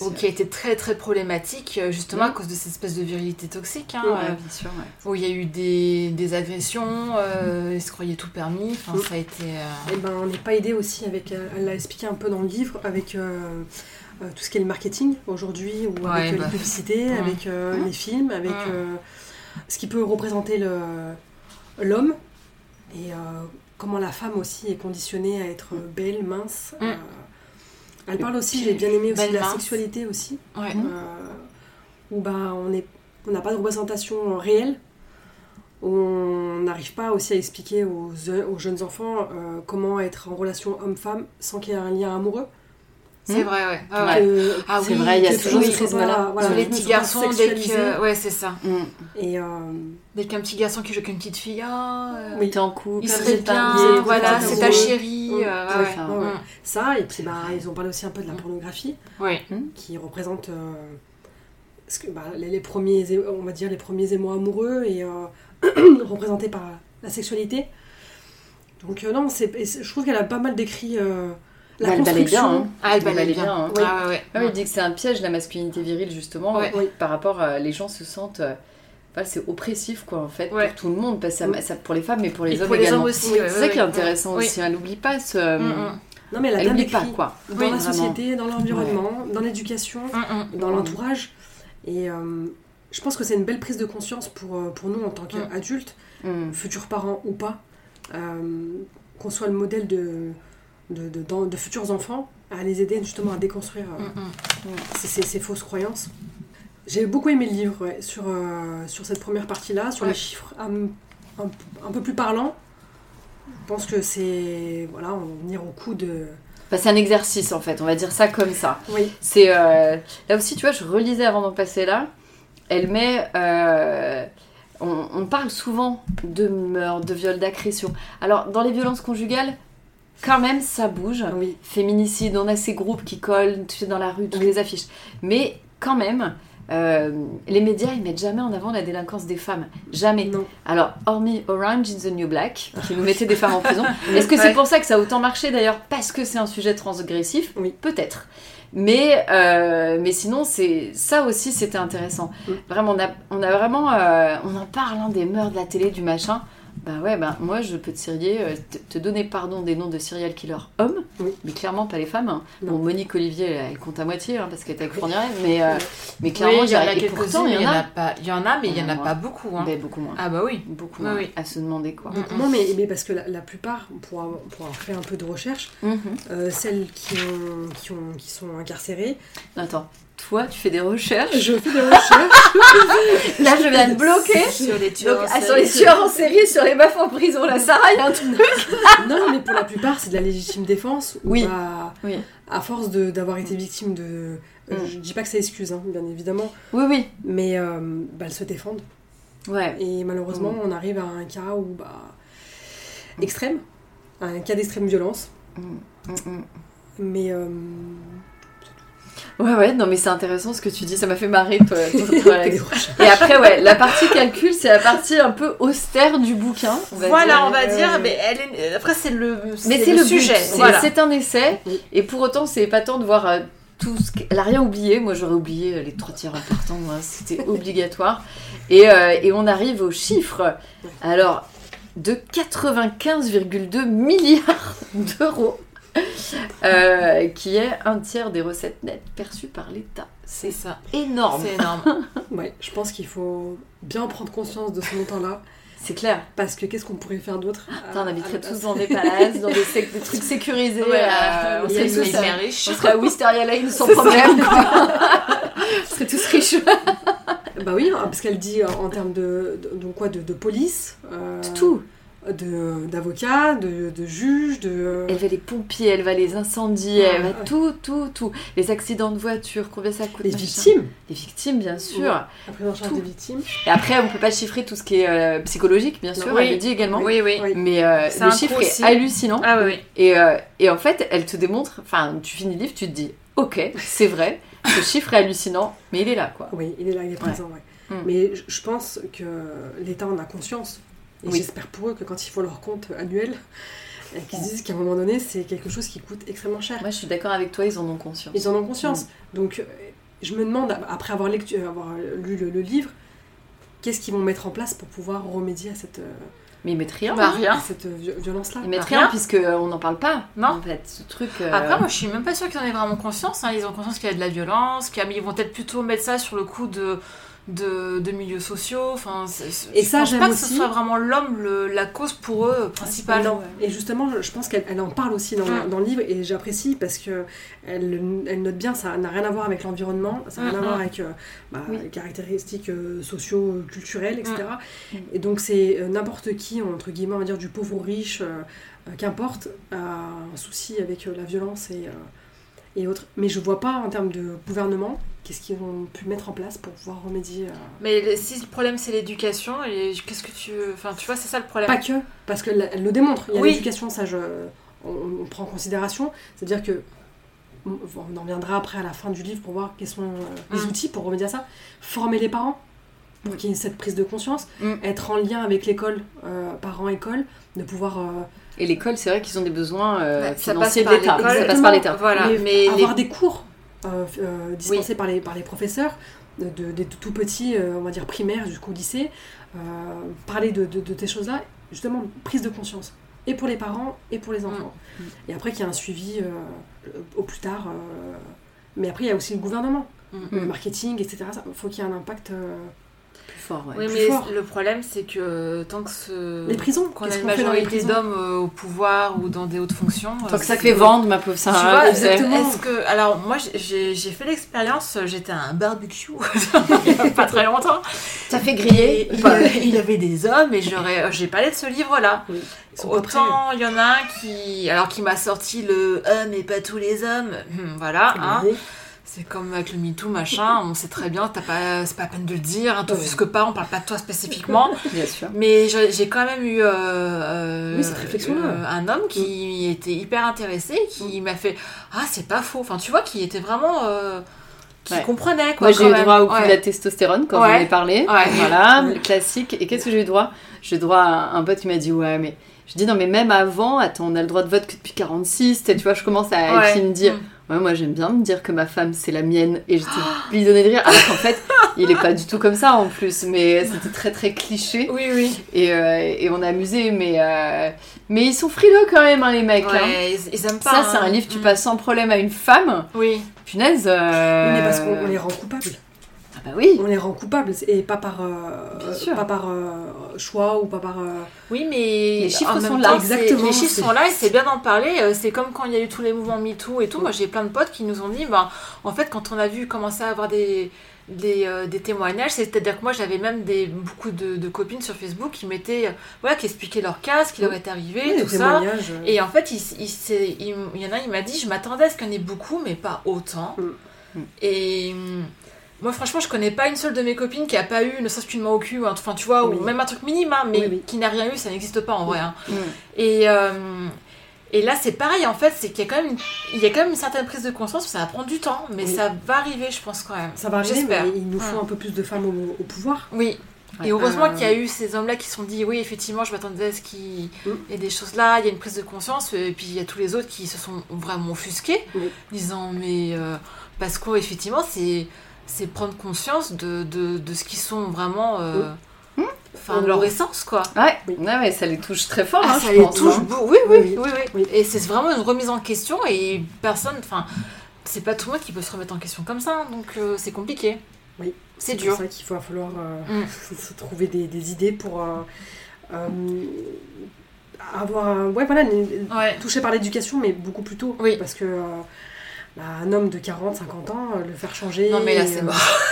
aussi, qui a été très très problématique euh, justement Mm. à cause de cette espèce de virilité toxique, hein, ouais, euh, bien sûr, ouais. où il y a eu des, des agressions, euh, ils se croyaient tout permis, enfin ça a été. euh, Et ben, on n'est pas aidé aussi avec, euh, elle l'a expliqué un peu dans le livre, avec euh, tout ce qui est le marketing aujourd'hui, ou Ouais, avec euh, bah. les publicités, Mm. avec euh, Mm. les films, avec Mm. euh, ce qui peut représenter le- l'homme, et euh, comment la femme aussi est conditionnée à être belle, mince. Mm. euh, elle parle aussi, j'ai bien aimé aussi Belle, de la mince. sexualité aussi, Ouais. Mm. euh, où ben, on est- on n'a pas de représentation réelle, où on n'arrive pas aussi à expliquer aux, aux jeunes enfants euh, comment être en relation homme-femme sans qu'il y ait un lien amoureux. C'est vrai, ouais. Ah, ouais. Que- Ah C'est oui, vrai, il y a que ce prisme-là. voilà, sur les petits garçons, dès que. Ouais, c'est ça. Mm. Et euh, Dès qu'un petit garçon qui joue avec une petite fille, ah, euh, Oui. T'es en couple, il serait bien, voilà, c'est ta chérie. Mm. euh, Ouais, ouais, enfin, ouais. ouais. ça, et puis bah, ils ont parlé aussi un peu de la pornographie Mm. Qui représente euh, ce que, bah, les, les premiers, on va dire les premiers émois amoureux et euh, (clears throat) représentés par la sexualité. Donc euh, non, c'est- je trouve qu'elle a pas mal décrit euh, la Bah, elle construction. bien, hein. Ah, elle Elle balaye balaye bien. bien, hein. Oui. Ah, ouais, ouais. Ah oui, il dit que c'est un piège la masculinité virile justement Ouais. euh, par rapport à les gens se sentent euh, voilà, c'est oppressif quoi en fait Ouais. pour tout le monde parce que ça- ça, pour les femmes mais pour les Et hommes pour les également. hommes aussi. Oui, ouais, c'est ouais, ça qui est ouais. intéressant Oui. aussi, elle n'oublie pas ce euh, Mm, mm. Non mais elle a elle bien n'oublie pas quoi. dans Oui, la vraiment. société, dans l'environnement, dans l'éducation, Mm, dans l'entourage. Et euh, je pense que c'est une belle prise de conscience pour, euh, pour nous en tant qu'adultes, Mm. futurs parents ou pas, euh, qu'on soit le modèle de, de, de, d'en- de futurs enfants, à les aider justement à déconstruire euh, Mm, mm. ces, ces- ces fausses croyances. J'ai beaucoup aimé le livre ouais, sur, euh, sur cette première partie-là, sur Ouais. les chiffres un, un- un peu plus parlants. Je pense que c'est. Voilà, on va venir au coup de. Enfin, c'est un exercice en fait, on va dire ça comme ça. Oui, C'est euh, là aussi, tu vois, je relisais avant d'en passer là. Elle met, on, on parle souvent de meurtre, de viol, d'agression. Alors dans les violences conjugales, quand même, ça bouge. oui. Féminicide, on a ces groupes qui collent tu sais, dans la rue, toutes Oui. les affiches. Mais quand même, euh, les médias ils mettent jamais en avant la délinquance des femmes, jamais. Non. Alors, hormis Orange is the New Black, qui nous mettait des femmes en prison, (laughs) est-ce que c'est pour ça que ça a autant marché d'ailleurs Parce que c'est un sujet transgressif Oui. Peut-être. Mais, euh, mais sinon, c'est ça aussi, c'était intéressant. Mm. Vraiment, on a, on a vraiment. euh, on en parle hein, des mœurs de la télé, du machin. Bah ouais, bah moi je peux te, serier, euh, te, te donner pardon des noms de serial killers hommes, Oui. mais clairement pas les femmes. hein. Bon, Monique Olivier, elle, elle compte à moitié hein, parce qu'elle était avec Fourniret, mais, euh, mais clairement, oui, il y en a et pourtant, il y en a, pas. Il y en a, mais il y en a pas beaucoup. Hein. mais beaucoup moins. Ah bah oui. Beaucoup moins oui. à se demander quoi. Mm. Non, mais, mais parce que la, la plupart, pour avoir, pour avoir fait un peu de recherche, Mhm. euh, celles qui, ont, qui, ont, qui sont incarcérées, Attends, toi tu fais des recherches. je fais des recherches. (laughs) Là je viens de bloquer. Sur les Donc, tueurs. en ah, sur série. les tueurs en série, sur les meufs en prison, la Sarah, il y a un truc. non, mais pour la plupart, c'est de la légitime défense. où, Oui. bah, Oui. à force d'avoir été victime de. euh, Mm. Je dis pas que ça excuse, hein, bien évidemment, Oui, oui. mais euh, bah, elles se défendent. Ouais. Et malheureusement, Mm. on arrive à un cas où. Bah, extrême, un cas d'extrême violence. Mm, mm. Mais. euh, Ouais, ouais, non, mais c'est intéressant ce que tu dis, ça m'a fait marrer, toi. (laughs) Et après, ouais, la partie calcul, c'est la partie un peu austère du bouquin. on va Voilà, dire. on va euh, dire, mais elle est... après c'est le, Mais c'est le, sujet. but, c'est Voilà. un essai, et pour autant, c'est épatant de voir euh, tout ce qu'elle a rien oublié. Moi, j'aurais oublié euh, les trois tiers importants, moi, c'était (laughs) obligatoire. Et, euh, et on arrive aux chiffres. Alors, de 95,2 milliards d'euros, (laughs) euh, qui est un tiers des recettes nettes perçues par l'État. C'est ça. Énorme. C'est (laughs) énorme. Ouais, je pense qu'il faut bien prendre conscience de ce montant-là. C'est clair. Parce que qu'est-ce qu'on pourrait faire d'autre on habiterait tous dans des (laughs) palaces, dans des, trucs sécurisés. Voilà, euh, on serait tous, euh, riches. on serait à Wisteria Lane sans problème. on serait tous riches. Bah oui, hein, parce qu'elle dit euh, en termes de, de, donc quoi, de, de police, euh, Tout. De- d'avocats, de, de juges, de... Elle va les pompiers, elle va les incendies, Ouais, elle va ouais. tout, tout, tout. Les accidents de voiture, combien ça coûte les machin. victimes, Les victimes, bien sûr. Ouais. charge Tout. des victimes. Et après, on peut pas chiffrer tout ce qui est euh, psychologique, bien sûr, Oui. elle le dit également. Oui, oui. Oui. Mais euh, C'est le un chiffre est aussi. hallucinant. Ah oui. Et, euh, et en fait, elle te démontre, enfin, tu finis le livre, tu te dis, ok, c'est vrai, ce chiffre est hallucinant, mais il est là, quoi. Oui, il est là, il est présent, ouais. Mm. Mais je pense que l'État en a conscience. Et Oui. j'espère pour eux que quand ils font leur compte annuel, euh, qu'ils se disent qu'à un moment donné, c'est quelque chose qui coûte extrêmement cher. Moi, je suis d'accord avec toi, ils en ont conscience. Ils en ont conscience. Donc, euh, je me demande, après avoir, lectu- avoir lu le, le livre, qu'est-ce qu'ils vont mettre en place pour pouvoir remédier à cette, euh, Mais ils mettent rien. Bah, hein. rien. à cette vi- violence-là. Ils mettent Rien. rien, puisque euh, on n'en parle pas. Non. En fait, ce truc. euh, Après, moi, je suis même pas sûre qu'ils en aient vraiment conscience. hein. Ils ont conscience qu'il y a de la violence, qu'il y a- mais ils vont peut-être plutôt mettre ça sur le coup de, de, de milieux sociaux. Enfin, Et je ça, pense j'aime pas que ce aussi. soit vraiment l'homme le- la cause pour eux principale. Non. Et justement, je- je pense qu'elle elle en parle aussi dans, dans le livre et j'apprécie parce que elle, elle note bien ça n'a rien à voir avec l'environnement, ça n'a rien à voir avec euh, bah, Oui. les caractéristiques euh, sociaux, euh, culturelles, etc. Mm. Et donc c'est euh, n'importe qui, entre guillemets, on va dire du pauvre au riche, euh, qu'importe, a un souci avec la violence et, et autres. Mais je vois pas en termes de gouvernement qu'est-ce qu'ils ont pu mettre en place pour pouvoir remédier. à- Mais le- si le problème c'est l'éducation, et qu'est-ce que tu. Enfin, tu vois, c'est ça le problème. Pas que, parce qu'elle elle le démontre. Il y a Oui. l'éducation, ça, je, on, on prend en considération. C'est-à-dire que on en reviendra après à la fin du livre pour voir quels sont euh, les Mm. outils pour remédier à ça. Former les parents pour qu'il y ait cette prise de conscience, Mm. être en lien avec l'école, euh, parents-école, de pouvoir euh, Et l'école, c'est vrai qu'ils ont des besoins euh, ça financiers passe de par l'État. Ça passe par l'État. Voilà, mais avoir les- des cours euh, euh, dispensés par, les, par les professeurs, de, de- des tout petits, euh, on va dire primaires jusqu'au lycée, euh, parler de, de, de ces choses-là, justement, prise de conscience. Et pour les parents et pour les enfants. Mm. Et après qu'il y a un suivi euh, au plus tard. euh, mais après, il y a aussi le gouvernement, Mm. le Mm. marketing, etc. Il faut qu'il y ait un impact. Euh, Plus fort, ouais. Oui, plus mais fort. le problème c'est que tant que ce. Les prisons, Qu'on a une majorité d'hommes euh, au pouvoir ou dans des hautes fonctions. Tant euh, que ça fait vendre, ma pauvre Tu Sarah. vois, tu sais. exactement. est-ce que. Alors, moi, j'ai fait l'expérience, j'étais à un barbecue (laughs) il y a pas très longtemps. Ça fait griller. Et il, y avait- il y avait des hommes et j'aurais, j'ai parlé de ce livre-là. Oui. Autant il y en a un qui, alors qui m'a sorti le ah mais pas tous les hommes, Hum, voilà. hein. C'est comme avec le MeToo machin, on sait très bien, t'as pas, c'est pas la peine de le dire, hein, t'offusques pas, on parle pas de toi spécifiquement. (laughs) Bien sûr. Mais j'ai quand même eu euh, euh, Oui, cette réflexion-là. euh, un homme qui était hyper intéressé, qui m'a fait ah c'est pas faux, enfin tu vois qui était vraiment euh, qui Ouais. comprenait quoi. Moi, j'ai eu même. droit au coup Ouais. de la testostérone quand Ouais. j'en ai parlé. Ouais. Voilà, (laughs) le classique. Et qu'est-ce que j'ai eu droit? J'ai eu droit à un pote qui m'a dit Ouais, mais. Je dis non, mais même avant, attends, on a le droit de vote que depuis 46. Tu vois, je commence à et me dire Mm. Ouais, moi j'aime bien me dire que ma femme c'est la mienne. Et j'étais bidonnée (gasps) de rire. Alors qu'en fait, il est pas du tout comme ça en plus. Mais c'était très très cliché. Oui, oui. Et, euh, et on a amusé. Mais, euh, mais ils sont frileux quand même, hein, les mecs. hein. Ils, ils aiment pas. Ça, c'est hein. un livre que tu Mm. passes sans problème à une femme. Oui. Punaise. euh, mais parce qu'on on les rend coupables. Ah bah oui. On les rend coupables et pas par, euh, Bien sûr. pas par euh, choix ou pas par. euh, Oui, mais Les chiffres sont là. Exactement, Les chiffres sont là et c'est bien d'en parler. Euh, C'est comme quand il y a eu tous les mouvements MeToo et tout. Moi, j'ai plein de potes qui nous ont dit, ben, en fait, quand on a vu commencer à avoir des des, euh, des témoignages, c'est-à-dire que moi j'avais même des, beaucoup de, de copines sur Facebook qui mettaient, voilà, qui expliquaient leur cas, ce qui leur est arrivé, oui, tout ça. Et en fait, il, il, s'est- il- il y en a, il m'a dit, je m'attendais à ce qu'il y en ait beaucoup, mais pas autant. Mm. Mm. Et hum, moi, franchement, je connais pas une seule de mes copines qui a pas eu, ne serait-ce qu'une main au cul, enfin, tu vois, Oui. ou même un truc minime, hein, mais Oui, oui. qui n'a rien eu, ça n'existe pas en vrai. hein. Et, euh, et là, c'est pareil, en fait, c'est qu'il y a quand même une, il y a quand même une certaine prise de conscience, ça va prendre du temps, mais ça va arriver, je pense quand même. Ça va arriver, J'espère. mais il nous faut Mm. un peu plus de femmes au, au pouvoir. Oui. Et heureusement Euh, qu'il y a eu ces hommes-là qui se sont dit oui, effectivement, je m'attendais à ce qu'il Mm. y ait des choses là, il y a une prise de conscience, et puis il y a tous les autres qui se sont vraiment offusqués, disant mais euh, parce qu'effectivement, c'est c'est prendre conscience de, de, de ce qu'ils sont vraiment, euh, enfin, de leur essence quoi. Ouais. Oui. ouais, ouais, ça les touche très fort. Ah, hein, ça je les pense, touche hein. beaucoup. Oui, oui, Oui, oui, oui, oui. Et c'est vraiment une remise en question et personne, enfin, c'est pas tout le monde qui peut se remettre en question comme ça, donc euh, c'est compliqué. Oui. C'est pour dur. ça qu'il va falloir euh, Mm. se trouver des, des idées pour euh, euh, avoir ouais voilà une- Ouais. touché par l'éducation mais beaucoup plus tôt Oui. parce que euh, bah, un homme de 40 50 ans euh, le faire changer Non mais là et, c'est euh,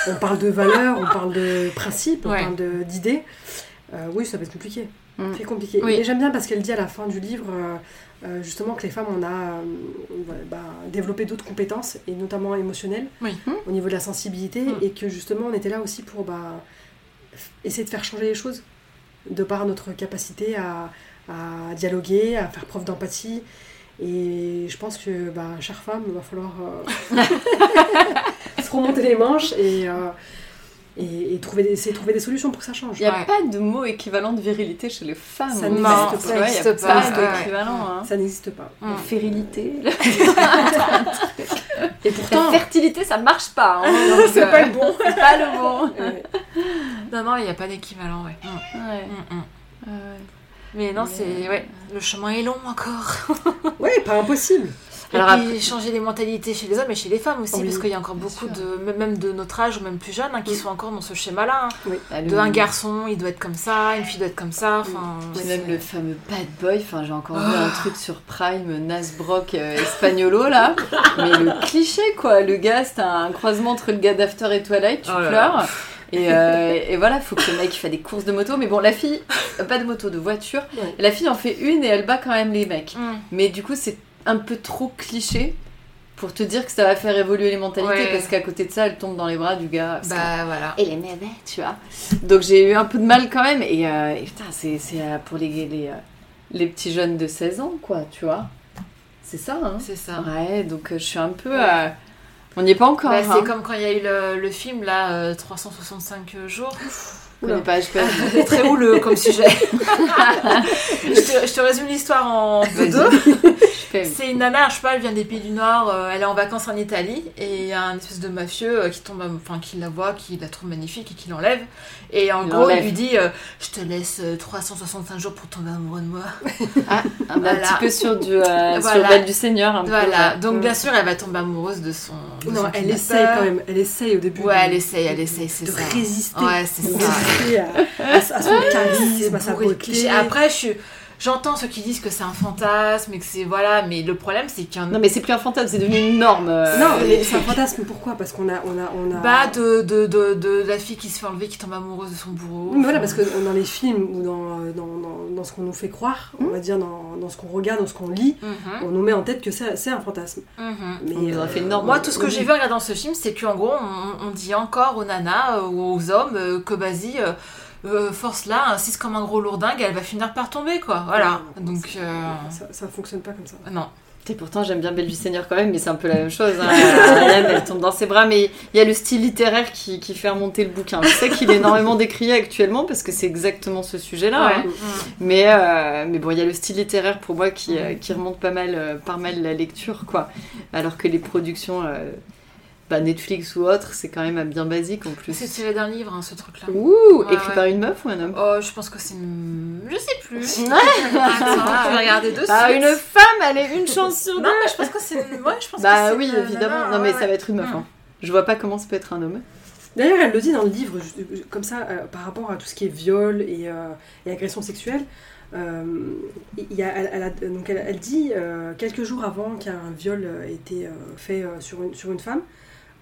on parle de valeurs on parle de principes Ouais. on parle de- d'idées Euh, oui ça va être compliqué Mm. c'est compliqué Oui. mais j'aime bien parce qu'elle dit à la fin du livre euh, justement que les femmes on a bah, développé d'autres compétences et notamment émotionnelles Oui. au niveau de la sensibilité Mm. et que justement on était là aussi pour bah, essayer de faire changer les choses de par notre capacité à, à dialoguer, à faire preuve d'empathie. Et je pense que, bah, chère femme, il va falloir euh, (laughs) se remonter les manches et, euh, et, et trouver des, essayer de trouver des solutions pour que ça change. Il n'y a Ouais. pas de mot équivalent de virilité chez les femmes. Ça n'existe pas. Ça n'existe pas pas. ouais. d'équivalent. hein. Ça n'existe pas. Mm. (laughs) La Férilité. Et La pourtant, fertilité, ça marche pas. hein. c'est euh, pas le bon. c'est pas le mot. (laughs) Ouais. Non non, il n'y a pas d'équivalent, ouais. Mm. Ouais. Mm, mm. Ouais. Mais non, c'est euh, ouais, le chemin est long encore. (laughs) Ouais, pas impossible. Et Alors puis changer les mentalités chez les hommes et chez les femmes aussi, Oui, parce qu'il y a encore beaucoup sûr. de même de notre âge ou même plus jeunes hein, qui sont encore dans ce schéma-là. hein. Ah, le- De un garçon, il doit être comme ça, une fille doit être comme ça. C'est- même le fameux bad boy, enfin j'ai encore vu Ah. un truc sur Prime, Nasbrock euh, Espagnolo là, (laughs) mais le cliché quoi, le gars c'est un croisement entre le gars d'After et Twilight, tu Oh là pleures, et, euh, et voilà, faut que le mec fait des courses de moto, mais bon la fille, pas de moto, de voiture, Ouais. la fille en fait une et elle bat quand même les mecs, Mm. mais du coup c'est un peu trop cliché pour te dire que ça va faire évoluer les mentalités, Ouais. parce qu'à côté de ça elle tombe dans les bras du gars. que- Bah voilà. et les mémés, tu vois. Donc j'ai eu un peu de mal quand même. Et, euh, et putain, c'est c'est, euh, pour les, les, euh, les petits jeunes de 16 ans, quoi, tu vois. C'est ça, hein C'est ça. Ouais, donc euh, je suis un peu. euh, On n'y est pas encore. Bah, hein. c'est comme quand il y a eu le, le film là, euh, 365 jours. Je connais pas, je pas. C'est très houleux comme sujet. (laughs) je, te, je te résume l'histoire en deux. (laughs) C'est une nana, je sais pas, elle vient des pays du Nord, euh, elle est en vacances en Italie et il y a un espèce de mafieux euh, qui tombe, enfin qui la voit, qui la trouve magnifique et qui l'enlève. Et en Il gros, il lui dit euh, Je te laisse euh, 365 jours pour tomber amoureux de moi. Ah, un, (laughs) Voilà. petit peu sur du, euh, sur Voilà. Belle du Seigneur. Un Voilà, donc bien sûr, elle va tomber amoureuse de son. de Non, son elle essaye quand même. Elle essaye au début. Ouais, de- elle essaye, elle essaye, c'est de ça. résister. Ouais, c'est de ça. À, à- à son charisme, à sa beauté. Après, je suis. J'entends ceux qui disent que c'est un fantasme et que c'est. Voilà, mais le problème, c'est qu'il y en a. Non, mais c'est plus un fantasme, c'est devenu une norme. euh, Non, mais c'est un fantasme. Pourquoi? Parce qu'on a, on a, on a. Bah, de, de, de, de la fille qui se fait enlever, qui tombe amoureuse de son bourreau. Oui, mais voilà, parce que dans les films ou dans, dans, dans, dans ce qu'on nous fait croire, on va dire dans, dans ce qu'on regarde, dans ce qu'on lit, Mhm, on nous met en tête que c'est c'est un fantasme. mhm. Mais, On nous aurait fait une euh, norme. Moi, tout ce que oui. j'ai vu en regardant ce film, c'est qu'en gros, on, on dit encore aux nanas euh, ou aux hommes euh, que vas-y, euh, euh, force là, insiste comme un gros lourdingue, elle va finir par tomber, quoi. Voilà. Non, Donc, euh, Ça, ça fonctionne pas comme ça. non. Et pourtant, j'aime bien Belle Vie Seigneur quand même, mais c'est un peu la même chose. Hein. Ariane, elle tombe dans ses bras, mais il y a le style littéraire qui, qui fait remonter le bouquin. Je sais qu'il est énormément décrié actuellement parce que c'est exactement ce sujet-là. hein. Ouais. Mais, euh, mais bon, il y a le style littéraire pour moi qui, euh, qui remonte pas mal, euh, pas mal la lecture, quoi. Alors que les productions euh, bah, Netflix ou autres, c'est quand même bien basique en plus. C'est tiré d'un livre, hein, ce truc-là. Ouh, Ouais, écrit ouais. par une meuf ou un homme? Oh, je pense que c'est une... Je sais plus. (laughs) Ouais. Attends, je vais (laughs) regarder dessus. Bah, une femme, elle est une chance sur deux. Non, mais je pense que c'est une... Ouais, je pense Bah que c'est oui, une évidemment. nana, non, mais ouais, ça va être une meuf. Mm. hein. Je vois pas comment ça peut être un homme. D'ailleurs, elle le dit dans le livre, comme ça, euh, par rapport à tout ce qui est viol et, euh, et agression sexuelle. euh, il y a, elle, elle a- donc elle, elle dit euh, quelques jours avant qu'un viol ait été euh, fait euh, sur, une, sur une femme,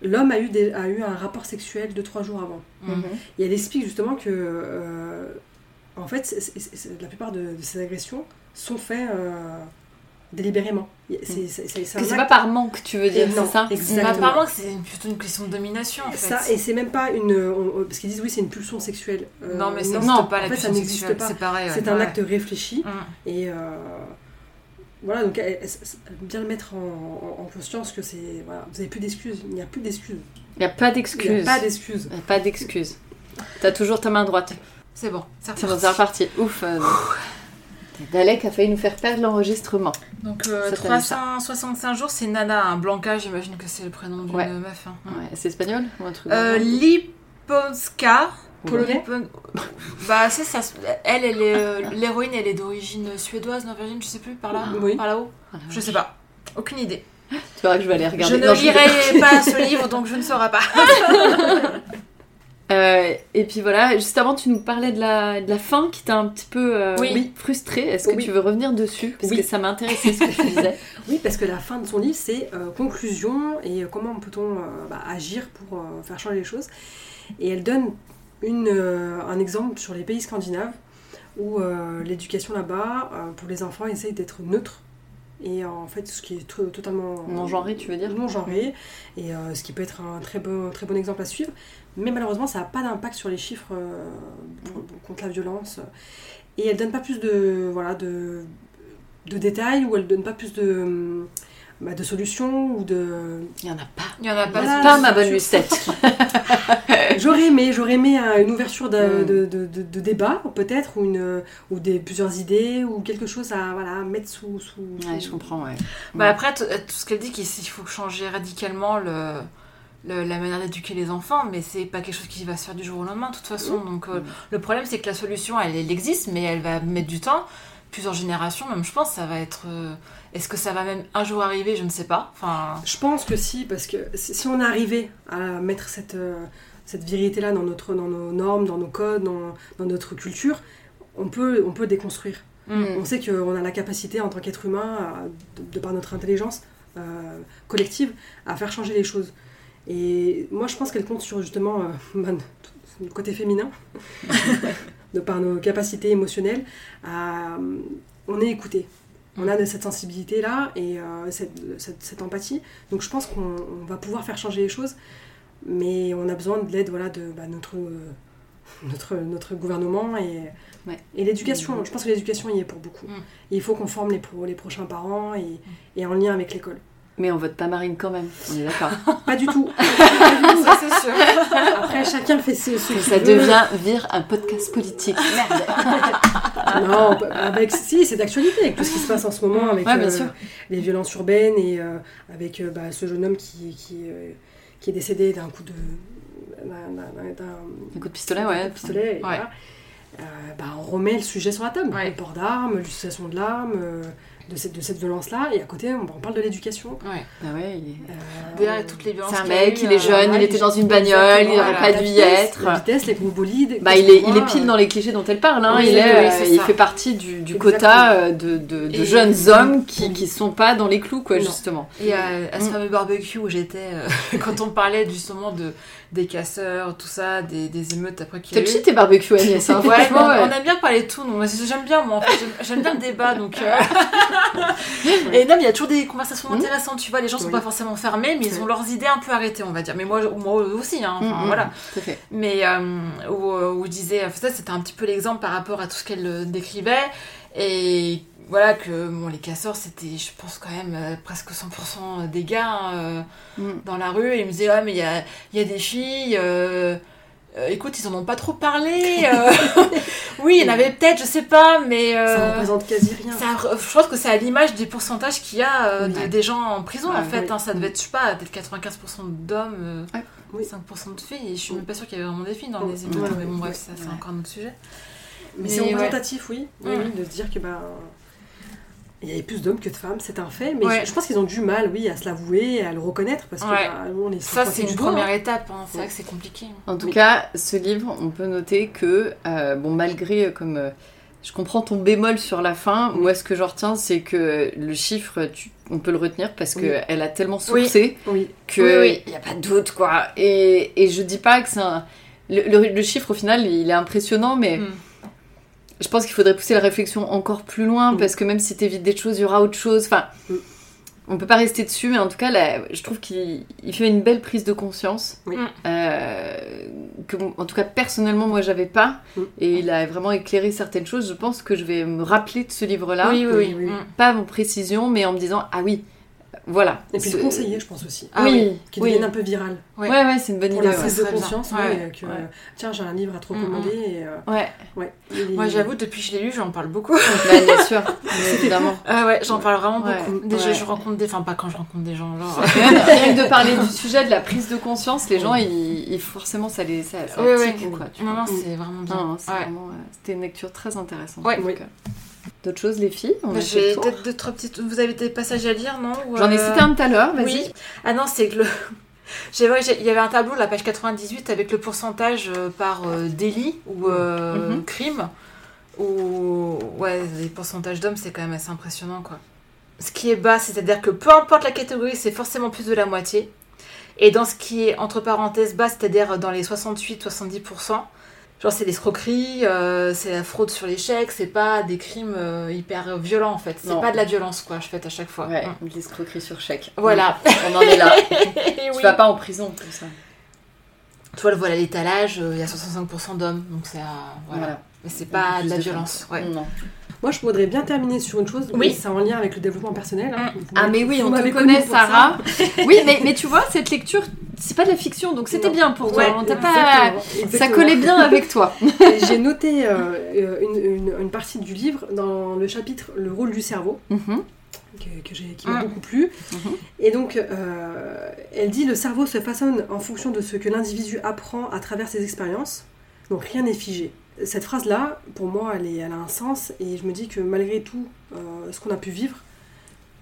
l'homme a, eu des- a eu un rapport sexuel deux trois jours avant. Mm. Et elle explique justement que, euh, en fait, c'est- c'est- c'est- la plupart de, de ces agressions sont faites euh, délibérément. C'est c'est- c'est- c'est un c'est acte- pas par manque, tu veux dire, c'est ça Mais exactement. apparemment que c'est une- plutôt une question de domination, en fait. Ça, et c'est même pas une. on- parce qu'ils disent oui, c'est une pulsion sexuelle. Euh, Non, mais ça n'existe en pas, la fait, ça pulsion n'existe sexuelle. pas. C'est pareil. C'est ouais. un Ouais. acte réfléchi. Mm. Et euh, voilà, donc bien le mettre en, en- en conscience que c'est. Voilà, vous avez plus d'excuses. Il n'y a plus d'excuses. Il y a pas Il n'y d'excuses. a pas d'excuses. Y a pas d'excuses. T'as toujours ta main droite. C'est bon, c'est C'est bon, reparti. c'est reparti. Ouf. euh, Dalek a failli nous faire perdre l'enregistrement. Donc euh, Ça, t'as vu ça. 365 jours, c'est Nana, un Blanca, j'imagine que c'est le prénom d'une Ouais. meuf. hein. Ouais, c'est espagnol ou un truc Euh, Liponska. Polonais Bah, c'est ça. Elle, elle est euh, l'héroïne, elle est d'origine suédoise, norvégienne, je sais plus, par là, Oui. par là-haut. ça Je sais pas. Aucune idée. Tu verras que je vais aller regarder. Je ne Non, lirai pas ce livre, donc je ne saurai pas. (laughs) Euh, et puis voilà, juste avant, tu nous parlais de la, de la fin qui t'a un petit peu euh, Oui. frustrée. Est-ce que Oui. tu veux revenir dessus? Parce Oui. que ça m'intéressait ce que tu disais. (laughs) Oui, parce que la fin de son livre, c'est euh, conclusion et comment peut-on euh, bah, agir pour euh, faire changer les choses. Et elle donne une, euh, un exemple sur les pays scandinaves où euh, l'éducation là-bas, euh, pour les enfants, essaye d'être neutre. Et en fait, ce qui est to- totalement. Non genré, tu veux dire non genré, et euh, ce qui peut être un très bon, très bon exemple à suivre. Mais malheureusement, ça n'a pas d'impact sur les chiffres euh, pour- contre la violence. Et elle donne pas plus de, voilà, de, de détails, ou elle donne pas plus de, bah, de solutions, ou de... Il y en a pas. Il y en a pas. Voilà. Pas ma bonne Lucette. (laughs) J'aurais aimé, j'aurais aimé une ouverture de, Mm. de, de- de- de débat, peut-être, ou, une, ou des, plusieurs idées, ou quelque chose à voilà, mettre sous... sous, Ouais, je comprends, ouais. Bah après, tout ce qu'elle dit, qu'il il faut changer radicalement le, le- la manière d'éduquer les enfants, mais c'est pas quelque chose qui va se faire du jour au lendemain, de toute façon. Donc euh, Mm. le problème, c'est que la solution, elle, elle existe, mais elle va mettre du temps. Plusieurs générations, même je pense, ça va être. euh, Est-ce que ça va même un jour arriver Je ne sais pas. Enfin, Je pense que si, parce que si on arrivait à mettre cette, euh, cette vérité-là dans, notre, dans nos normes, dans nos codes, dans, dans notre culture, on peut, on peut déconstruire. mm. On sait qu'on a la capacité en tant qu'être humain, de, de par notre intelligence euh, collective, à faire changer les choses. Et moi, je pense qu'elle compte sur justement euh, (laughs) ben, le côté féminin, (laughs) de par nos capacités émotionnelles, à, on est écouté. On a de cette sensibilité-là et euh, cette, cette- cette empathie. Donc je pense qu'on on va pouvoir faire changer les choses, mais on a besoin de l'aide voilà, de bah, notre, euh, notre, notre gouvernement et, Ouais. et l'éducation. Je pense que l'éducation y est pour beaucoup. Mm. Et il faut qu'on forme les, pro- les prochains parents et, et en lien avec l'école. Mais on vote pas Marine quand même, on est d'accord. (laughs) Pas du tout. (laughs) ça c'est sûr. (laughs) Après, chacun fait ce, ce ça veut. devient, vire un podcast politique. Merde. Non, avec, si, c'est d'actualité avec tout ce qui se passe en ce moment avec Ouais, bien euh, sûr. les violences urbaines et euh, avec euh, bah, ce jeune homme qui, qui, qui est décédé d'un coup de. d'un- d'un- d'un- Un coup de pistolet, ouais. pistolet, et bah, on remet le sujet sur la table. Ouais. Le port d'armes, l'utilisation de l'arme, de cette, de cette violence-là. Et à côté, on, on parle de l'éducation. Ouais. Ah ouais, il est... Euh, toutes les violences. C'est un mec, eu, il est euh, jeune, voilà, il était dans une bagnole, il Exactement, aurait voilà, pas dû y vitesse, être. La vitesse, les gros bolides. Bah, il est, il est pile euh, dans les clichés dont elle parle. Hein. Oui, il, oui, est, oui, euh, il fait partie du, du quota euh, de, de- de Et- jeunes hommes qui, qui sont pas dans les clous, quoi, Non. justement. Et à, à ce Mm. fameux barbecue où j'étais, (laughs) quand on parlait justement de, des casseurs, tout ça, des, des émeutes après qu'il y a eu. le tes barbecues, Agnès. Hein, (laughs) Ouais, on, ouais. on aime bien parler de tout, J'aime bien, moi, en fait. J'aime- bien le débat, donc. euh. (laughs) Et non, mais il y a toujours des conversations Mm. intéressantes, tu vois. Les gens sont Oui. pas forcément fermés, mais ils ont leurs idées un peu arrêtées, on va dire. Mais moi, moi aussi, hein. Enfin, Mm, mm, voilà. fait. Mais euh, où, où je disais, ça c'était un petit peu l'exemple par rapport à tout ce qu'elle euh, décrivait. Et voilà, que bon, les casseurs, c'était, je pense, quand même euh, presque 100% des gars hein, euh, Mm. dans la rue. Et ils me disaient, ah, mais il y a, y a des filles. euh, écoute, ils en ont pas trop parlé. euh. (laughs) oui, il y en avait peut-être, je sais pas, mais. euh, Ça représente quasi rien. ça je pense que c'est à l'image du pourcentage qu'il y a de- des gens en prison en fait. hein. ça devait être, je sais pas, peut-être 95% d'hommes, euh, Ouais. Oui. 5% de filles. Et je suis même pas sûre qu'il y avait vraiment des filles dans les émeutes. Mais bon, bref, ça c'est encore un autre sujet. Mais, Mais c'est représentatif, oui. Oui, Mm. de se dire que ben, il y avait plus d'hommes que de femmes, c'est un fait. Mais Ouais. je, je pense qu'ils ont du mal, oui, à se l'avouer, à le reconnaître, parce que Ouais. nous, on est Ça, c'est une première hein. étape. hein. C'est Ouais. vrai que c'est compliqué. En tout cas, ce livre, on peut noter que, euh, bon, malgré euh, comme euh, je comprends ton bémol sur la fin, moi ce que j'en retiens, c'est que le chiffre, tu- on peut le retenir parce Oui. qu'elle a tellement sourcé Oui, qu'il Oui, oui. n'y a pas de doute, quoi. Et, et je dis pas que c'est un. Le, le- le chiffre, au final, il est impressionnant, mais Mm. Je pense qu'il faudrait pousser la réflexion encore plus loin Mm. parce que même si t'évites des choses, il y aura autre chose. Enfin, Mm. on peut pas rester dessus, mais en tout cas, là, je trouve qu'il il fait une belle prise de conscience. Oui. Euh, que, en tout cas, personnellement, moi, j'avais pas. Mm. Et il a vraiment éclairé certaines choses. Je pense que je vais me rappeler de ce livre-là. oui, oui. Pas en précision, mais en me disant, ah oui, voilà. Et puis le conseiller, je pense aussi. Ah oui, Qui oui. devienne un peu viral. Ouais. Ouais, ouais, c'est une bonne Pour idée. la ouais. prise de conscience, Ouais. ouais, que, Ouais. tiens, j'ai un livre à te Mm, recommander. Et, euh, Ouais, Moi, j'avoue, depuis que je l'ai lu, j'en parle beaucoup. bah, bien sûr, (laughs) évidemment. Ah ouais, j'en parle vraiment Ouais. beaucoup. Déjà, Ouais. je rencontre des... Enfin, pas quand je rencontre des gens, genre... (laughs) Rien que de parler du sujet de la prise de conscience, les gens, ils, ils- forcément, ça les ça, ça Oui, tique, oui. quoi, tu Non, vois. non, c'est vraiment bien. Euh, C'était une lecture très intéressante. Ouais. D'autres choses, les filles J'ai peut-être deux, trois petites... Vous avez des passages à lire, non J'en ai euh, cité un tout à l'heure, vas-y. Oui. Ah non, c'est que le. (laughs) J'ai ouais, il y avait un tableau, la page 98, avec le pourcentage euh, par euh, délit ou euh, Mhm. crime. Ou ouais, les pourcentages d'hommes, c'est quand même assez impressionnant, quoi. Ce qui est bas, c'est-à-dire que peu importe la catégorie, c'est forcément plus de la moitié. Et dans ce qui est entre parenthèses bas, c'est-à-dire dans les 68-70%, genre c'est l'escroquerie, euh, c'est la fraude sur les chèques, c'est pas des crimes euh, hyper violents en fait. C'est pas de la violence, quoi, je fais à chaque fois. Ouais, Mm. de l'escroquerie sur chèque. Voilà. (laughs) On en est là. (laughs) Tu oui. vas pas en prison pour ça. Tu vois, le voilà l'étalage, euh, il y a 65% d'hommes, donc c'est. euh, voilà. Voilà. Mais c'est pas de la de violence. Ouais. Non. Moi, je voudrais bien terminer sur une chose. Oui. C'est en lien avec le développement personnel. hein. Vous Ah mais oui, on te connaît. Sarah. (laughs) oui, mais, mais tu vois, cette lecture, c'est pas de la fiction, donc c'était bien pour toi. Ouais, pas... exactement, Ça collait bien avec toi. (laughs) J'ai noté euh, euh, une, une- une partie du livre dans le chapitre Le rôle du cerveau, Mhm. que, que j'ai- qui m'a Mm. beaucoup plu. Mhm. Et donc, euh, elle dit Le cerveau se façonne en fonction de ce que l'individu apprend à travers ses expériences. Donc, rien n'est figé. Cette phrase-là, pour moi, elle, est- elle a un sens. Et je me dis que malgré tout euh, ce qu'on a pu vivre,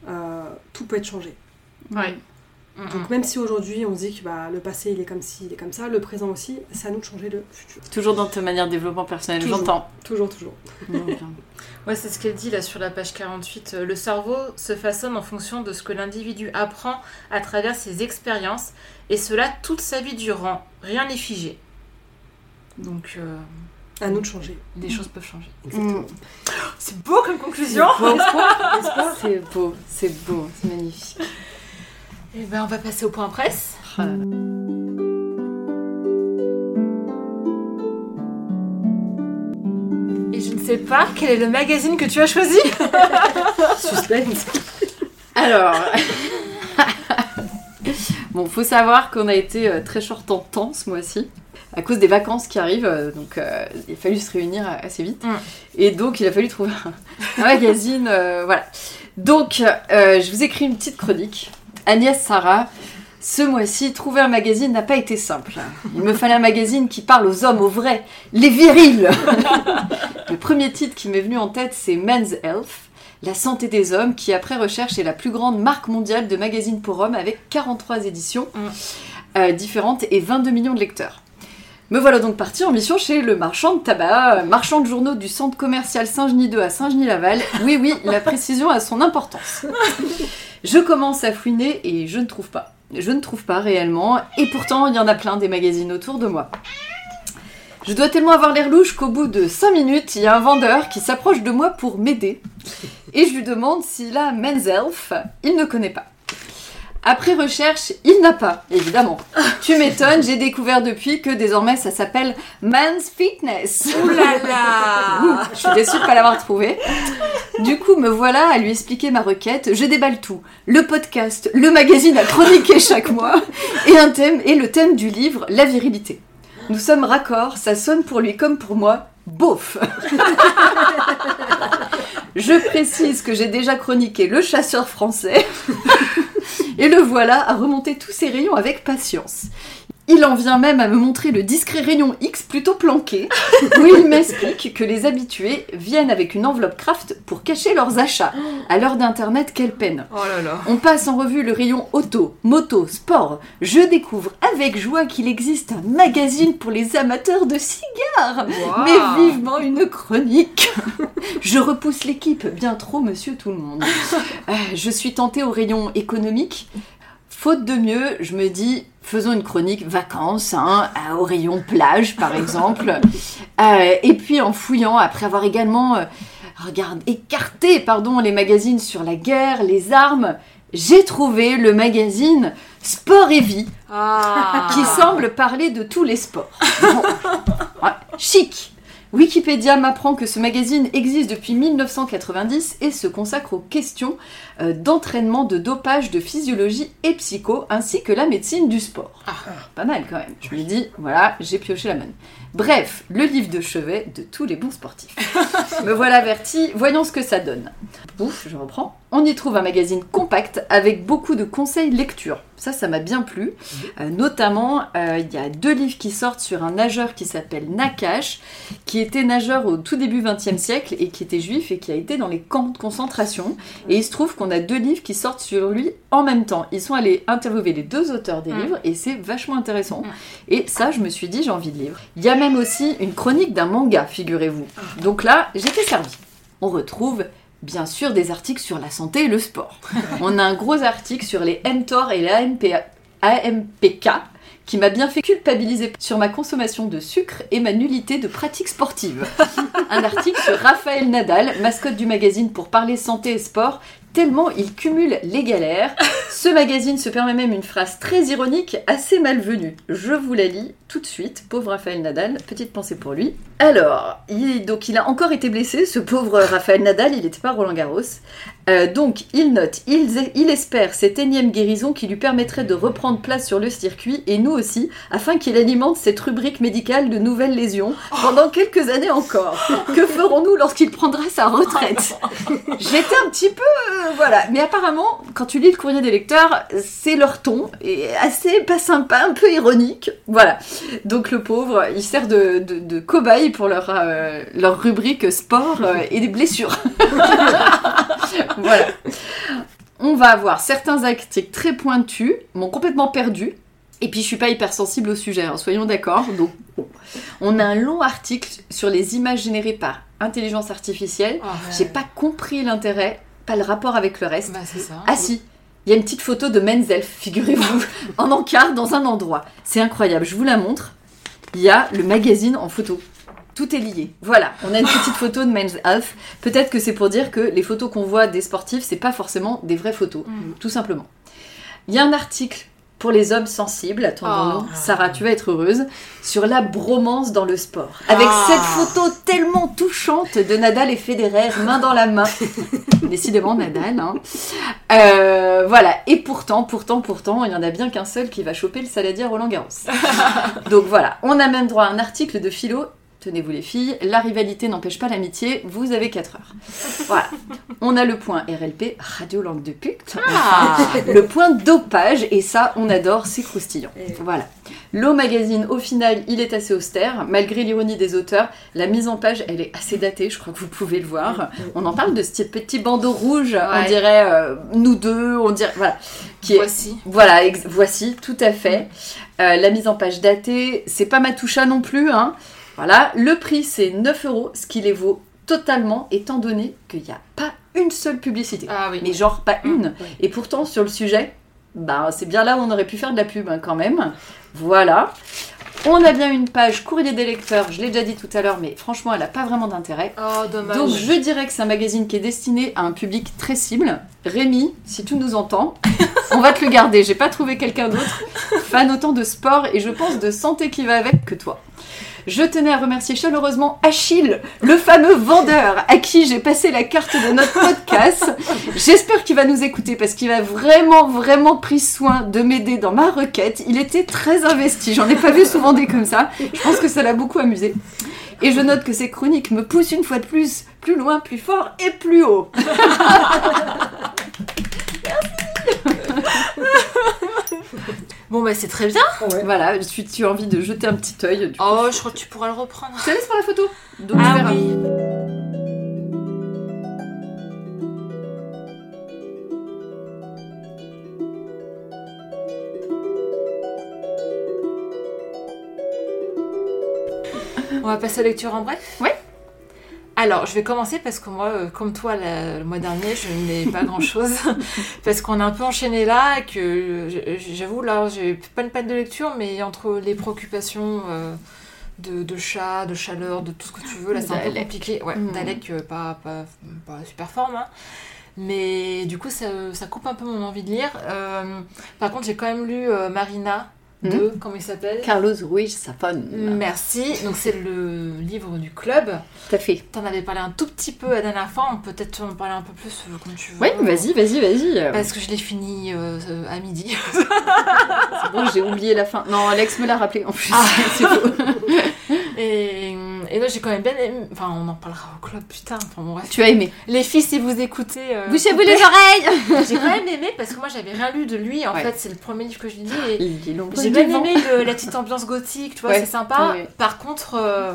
euh, tout peut être changé. Ouais. Mm, Donc, même si aujourd'hui on se dit que bah, le passé il est comme ci, il est comme ça, le présent aussi, c'est à nous de changer le futur. Toujours dans ta manière de développement personnel, Toujours. j'entends. Toujours, toujours. (laughs) Ouais, c'est ce qu'elle dit là sur la page 48. Euh, Le cerveau se façonne en fonction de ce que l'individu apprend à travers ses expériences, et cela toute sa vie durant. Rien n'est figé. Donc, euh, À nous de changer. des choses peuvent changer. Mm. C'est beau comme conclusion C'est beau, (laughs) c'est beau, c'est magnifique. Et ben, on va passer au point presse. Ah. Et je ne sais pas quel est le magazine que tu as choisi. (laughs) Suspense. Alors, (laughs) bon, faut savoir qu'on a été euh, très short en temps ce mois-ci. À cause des vacances qui arrivent, euh, donc euh, il a fallu se réunir assez vite. Mm. Et donc il a fallu trouver un, un magazine. euh, voilà. Donc euh, je vous écris une petite chronique. Agnès Sarah, ce mois-ci, trouver un magazine n'a pas été simple. Il me fallait un magazine qui parle aux hommes, aux vrais, les virils. (laughs) Le premier titre qui m'est venu en tête, c'est Men's Health. La santé des hommes, qui après recherche est la plus grande marque mondiale de magazines pour hommes avec 43 éditions Mm. euh, différentes et 22 millions de lecteurs. Me voilà donc parti en mission chez le marchand de tabac, marchand de journaux du centre commercial Saint-Genis 2 à Saint-Genis-Laval. Oui, oui, la précision a son importance. Je commence à fouiner et je ne trouve pas. Je ne trouve pas réellement, et pourtant il y en a plein des magazines autour de moi. Je dois tellement avoir l'air louche qu'au bout de 5 minutes, il y a un vendeur qui s'approche de moi pour m'aider. Et je lui demande s'il a Men's Health. Il ne connaît pas. Après recherche, il n'a pas, évidemment. Tu m'étonnes, j'ai découvert depuis que désormais ça s'appelle Man's Fitness. Ouh là là (laughs) Je suis déçue de ne pas l'avoir trouvé. Du coup, me voilà à lui expliquer ma requête. Je déballe tout. Le podcast, le magazine à chroniquer (laughs) chaque mois, et un thème, et le thème du livre, la virilité. Nous sommes raccords, ça sonne pour lui comme pour moi. Beauf (laughs) Je précise que j'ai déjà chroniqué Le chasseur français, (laughs) et le voilà à remonter tous ses rayons avec patience. Il en vient même à me montrer le discret rayon X plutôt planqué, où il m'explique que les habitués viennent avec une enveloppe craft pour cacher leurs achats. À l'heure d'internet, quelle peine. Oh là là. On passe en revue le rayon auto, moto, sport. Je découvre avec joie qu'il existe un magazine pour les amateurs de cigares. Wow. Mais vivement une chronique. Je repousse l'équipe, bien trop monsieur tout le monde. Euh, je suis tentée au rayon économique. Faute de mieux, je me dis, faisons une chronique vacances, hein, à- rayon plage par exemple. (laughs) Euh, et puis en fouillant, après avoir également euh, regarde, écarté pardon, les magazines sur la guerre, les armes, j'ai trouvé le magazine Sport et Vie Ah. qui semble parler de tous les sports. Bon. (laughs) Ouais, Chic Wikipédia m'apprend que ce magazine existe depuis 1990 et se consacre aux questions euh, d'entraînement, de dopage, de physiologie et psycho, ainsi que la médecine du sport. Ah. Pas mal quand même. Je me dis, voilà, j'ai pioché la manne. Bref, le livre de chevet de tous les bons sportifs. (laughs) Me voilà averti, voyons ce que ça donne. Ouf, je reprends. On y trouve un magazine compact avec beaucoup de conseils lecture. Ça, ça m'a bien plu. Euh, notamment, euh, il y a deux livres qui sortent sur un nageur qui s'appelle Nakash, qui était nageur au tout début XXe siècle et qui était juif et qui a été dans les camps de concentration. Et il se trouve qu'on a deux livres qui sortent sur lui en même temps. Ils sont allés interviewer les deux auteurs des Mm. livres et c'est vachement intéressant. Mm. Et ça, je me suis dit, j'ai envie de lire. Il y a même aussi une chronique d'un manga, figurez-vous. Donc là, j'étais servie. On retrouve bien sûr des articles sur la santé et le sport. (laughs) On a un gros article sur les mTOR et les AMPA AMPK qui m'a bien fait culpabiliser sur ma consommation de sucre et ma nullité de pratiques sportives. (laughs) Un article sur Raphaël Nadal, mascotte du magazine pour parler santé et sport, tellement il cumule les galères. (laughs) Ce magazine se permet même une phrase très ironique, assez malvenue. Je vous la lis tout de suite. Pauvre Raphaël Nadal, petite pensée pour lui. Alors, il, donc il a encore été blessé, ce pauvre Raphaël Nadal, il n'était pas Roland Garros. Euh, donc, il note, il, il espère cette énième guérison qui lui permettrait de reprendre place sur le circuit, et nous aussi, afin qu'il alimente cette rubrique médicale de nouvelles lésions pendant quelques années encore. (laughs) Que ferons-nous lorsqu'il prendra sa retraite? (laughs) J'étais un petit peu... voilà, mais apparemment, quand tu lis le courrier des lecteurs, c'est leur ton, et assez pas sympa, un peu ironique. Voilà. Donc le pauvre, il sert de, de, de cobaye pour leur, euh, leur rubrique sport euh, et des blessures. (laughs) voilà. On va avoir certains articles très pointus, m'ont complètement perdu. Et puis je suis pas hypersensible au sujet, hein, soyons d'accord. Donc on a un long article sur les images générées par intelligence artificielle. Ah, J'ai pas compris l'intérêt, pas le rapport avec le reste. bah, ça. Ah si, il y a une petite photo de Menzelf, figurez-vous, (laughs) en encart dans un endroit. C'est incroyable, je vous la montre. Il y a le magazine en photo. Tout est lié. Voilà, on a une petite photo de Menzelf. Peut-être que c'est pour dire que les photos qu'on voit des sportifs, c'est pas forcément des vraies photos, Mm. tout simplement. Il y a un article pour les hommes sensibles, attendons-nous, Oh. Sarah, tu vas être heureuse, sur la bromance dans le sport. Avec Ah. cette photo tellement touchante de Nadal et Federer, main dans la main. (laughs) Décidément Nadal, hein. Euh, voilà, et pourtant, pourtant, pourtant, il y en a bien qu'un seul qui va choper le saladier Roland Garros. (laughs) Donc voilà, on a même droit à un article de philo. Tenez-vous les filles, la rivalité n'empêche pas l'amitié, vous avez 4 heures. Voilà. On a le point RLP, Radio Langue de Pute. Ah. Le point dopage, et ça, on adore, c'est croustillant. Et- Voilà. L'eau magazine, au final, il est assez austère, malgré l'ironie des auteurs. La mise en page, elle est assez datée, je crois que vous pouvez le voir. On en parle de ce petit bandeau rouge, on dirait euh, nous deux, on dirait. Voilà. Qui est, Voici. voilà, ex- voici, tout à fait. Euh, la mise en page datée, c'est pas Matoucha non plus. Hein. Voilà, le prix c'est 9 euros, ce qui les vaut totalement, étant donné qu'il n'y a pas une seule publicité. Ah oui. Mais genre pas une. Ouais. Et pourtant, sur le sujet, bah, c'est bien là où on aurait pu faire de la pub hein, quand même. Voilà. On a bien une page courrier des lecteurs, je l'ai déjà dit tout à l'heure, mais franchement, elle n'a pas vraiment d'intérêt. Oh, dommage. Donc je dirais que c'est un magazine qui est destiné à un public très cible. Rémi, si tu nous entends, on va te le garder. J'ai pas trouvé quelqu'un d'autre fan autant de sport et je pense de santé qui va avec que toi. Je tenais à remercier chaleureusement Achille, le fameux vendeur à qui j'ai passé la carte de notre podcast. J'espère qu'il va nous écouter parce qu'il a vraiment, vraiment pris soin de m'aider dans ma requête. Il était très investi. J'en ai pas vu souvent des comme ça. Je pense que ça l'a beaucoup amusé. Et je note que ces chroniques me poussent une fois de plus, plus loin, plus fort et plus haut. (laughs) Bon, bah c'est très bien. Ouais. Voilà, tu, tu as envie de jeter un petit œil. du coup. Oh, je crois que tu pourras le reprendre. Je te laisse faire la photo. Donc tu Ah verras. oui. On va passer à la lecture en bref? Ouais. Alors, je vais commencer parce que moi, euh, comme toi, la- le mois dernier, je n'ai pas (laughs) grand-chose. parce qu'on a un peu enchaîné là, et que j'avoue, là, j'ai pas une panne de lecture, mais entre les préoccupations euh, de, de chat, de chaleur, de tout ce que tu veux, là, c'est un peu compliqué. Ouais, Mm. Dalek, euh, pas, pas, pas super forme, hein. Mais du coup, ça, ça coupe un peu mon envie de lire. Par contre, j'ai quand même lu Marina Mm. 2, comment il s'appelle Carlos Ruiz Safon. Merci. Donc, c'est le livre du club. Tout à fait. T'en avais parlé un tout petit peu la dernière fois, on peut peut-être en parler un peu plus euh, comme tu veux. Oui, vas-y, vas-y, vas-y. Parce que je l'ai fini euh, euh, à midi. (laughs) C'est bon, j'ai oublié la fin. Non, Alex me l'a rappelé en plus. Ah. (laughs) C'est. Et, et là, j'ai quand même bien aimé. Enfin, on en parlera au club plus tard. Enfin, bon, bref. Tu as aimé. Les filles, si vous écoutez. euh, Bouchez-vous les oreilles (laughs) J'ai quand même aimé parce que moi, j'avais rien lu de lui. En Ouais. fait, c'est le premier livre que je lis. Et est long. j'ai bien aimé le- la petite ambiance gothique, tu vois, Ouais. c'est sympa. Ouais. Par contre, euh,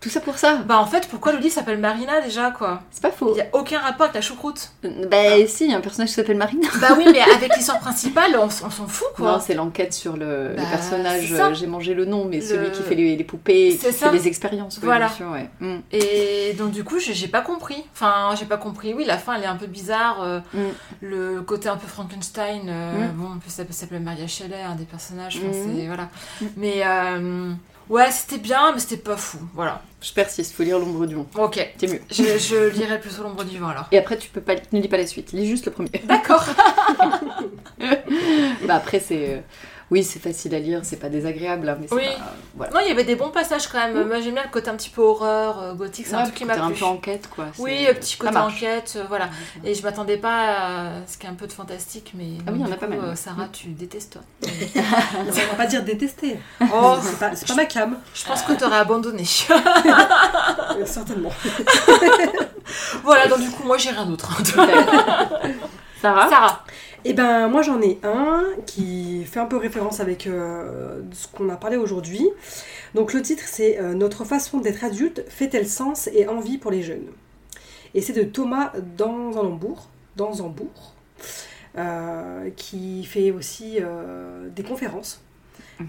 Tout ça pour ça. bah en fait, pourquoi le livre s'appelle Marina déjà, quoi? C'est pas Il faux. n'y a aucun rapport avec la choucroute. Bah si, il y a un personnage qui s'appelle Marina. bah oui, mais avec l'histoire principale, on, s'en fout, quoi. Non, c'est l'enquête sur le, Bah, le personnage. euh, J'ai mangé le nom, mais Le- celui qui fait les, les poupées, qui fait les expériences. ouais, Voilà. bien sûr, ouais. Mm. Et donc du coup, j'ai pas compris. Enfin, j'ai pas compris. Oui, la fin, elle est un peu bizarre. euh, Mm. Le côté un peu Frankenstein. euh, Mm. Bon, en plus, ça peut s'appeler Maria Shelley, un des personnages. enfin, voilà. Mais euh, ouais, c'était bien, mais c'était pas fou. Voilà. Je persiste, faut lire l'ombre du vent. Ok. C'est mieux. Je, je (laughs) lirai plutôt l'ombre du vent alors. Et après, tu peux pas, ne lis pas la suite, lis juste le premier. D'accord. (laughs) bah après, c'est. Euh, Oui, c'est facile à lire, c'est pas désagréable, hein, mais c'est Oui. pas. Voilà. Non, il y avait des bons passages quand même. Moi, j'aime bien le côté un petit peu horreur, euh, gothique. C'est un truc qui côté m'a un plu. peu enquête, quoi. Oui, un petit côté enquête, euh, voilà. Et je m'attendais pas à ce qu'il y ait un peu de fantastique, mais Ah oui, il y en a pas mal. euh, Sarah, tu détestes toi. (laughs) Ça va pas dire détester. Oh, C'est pas, c'est pas ma cam, je pense que t'aurais abandonné. (laughs) euh, certainement. (laughs) voilà, donc du coup, moi, j'ai rien d'autre. Sarah Sarah. Et ben moi j'en ai un qui fait un peu référence avec euh, ce qu'on a parlé aujourd'hui. Donc le titre c'est euh, Notre façon d'être adulte fait-elle sens et envie pour les jeunes? Et c'est de Thomas Danzambourg, Danzambourg euh, qui fait aussi euh, des conférences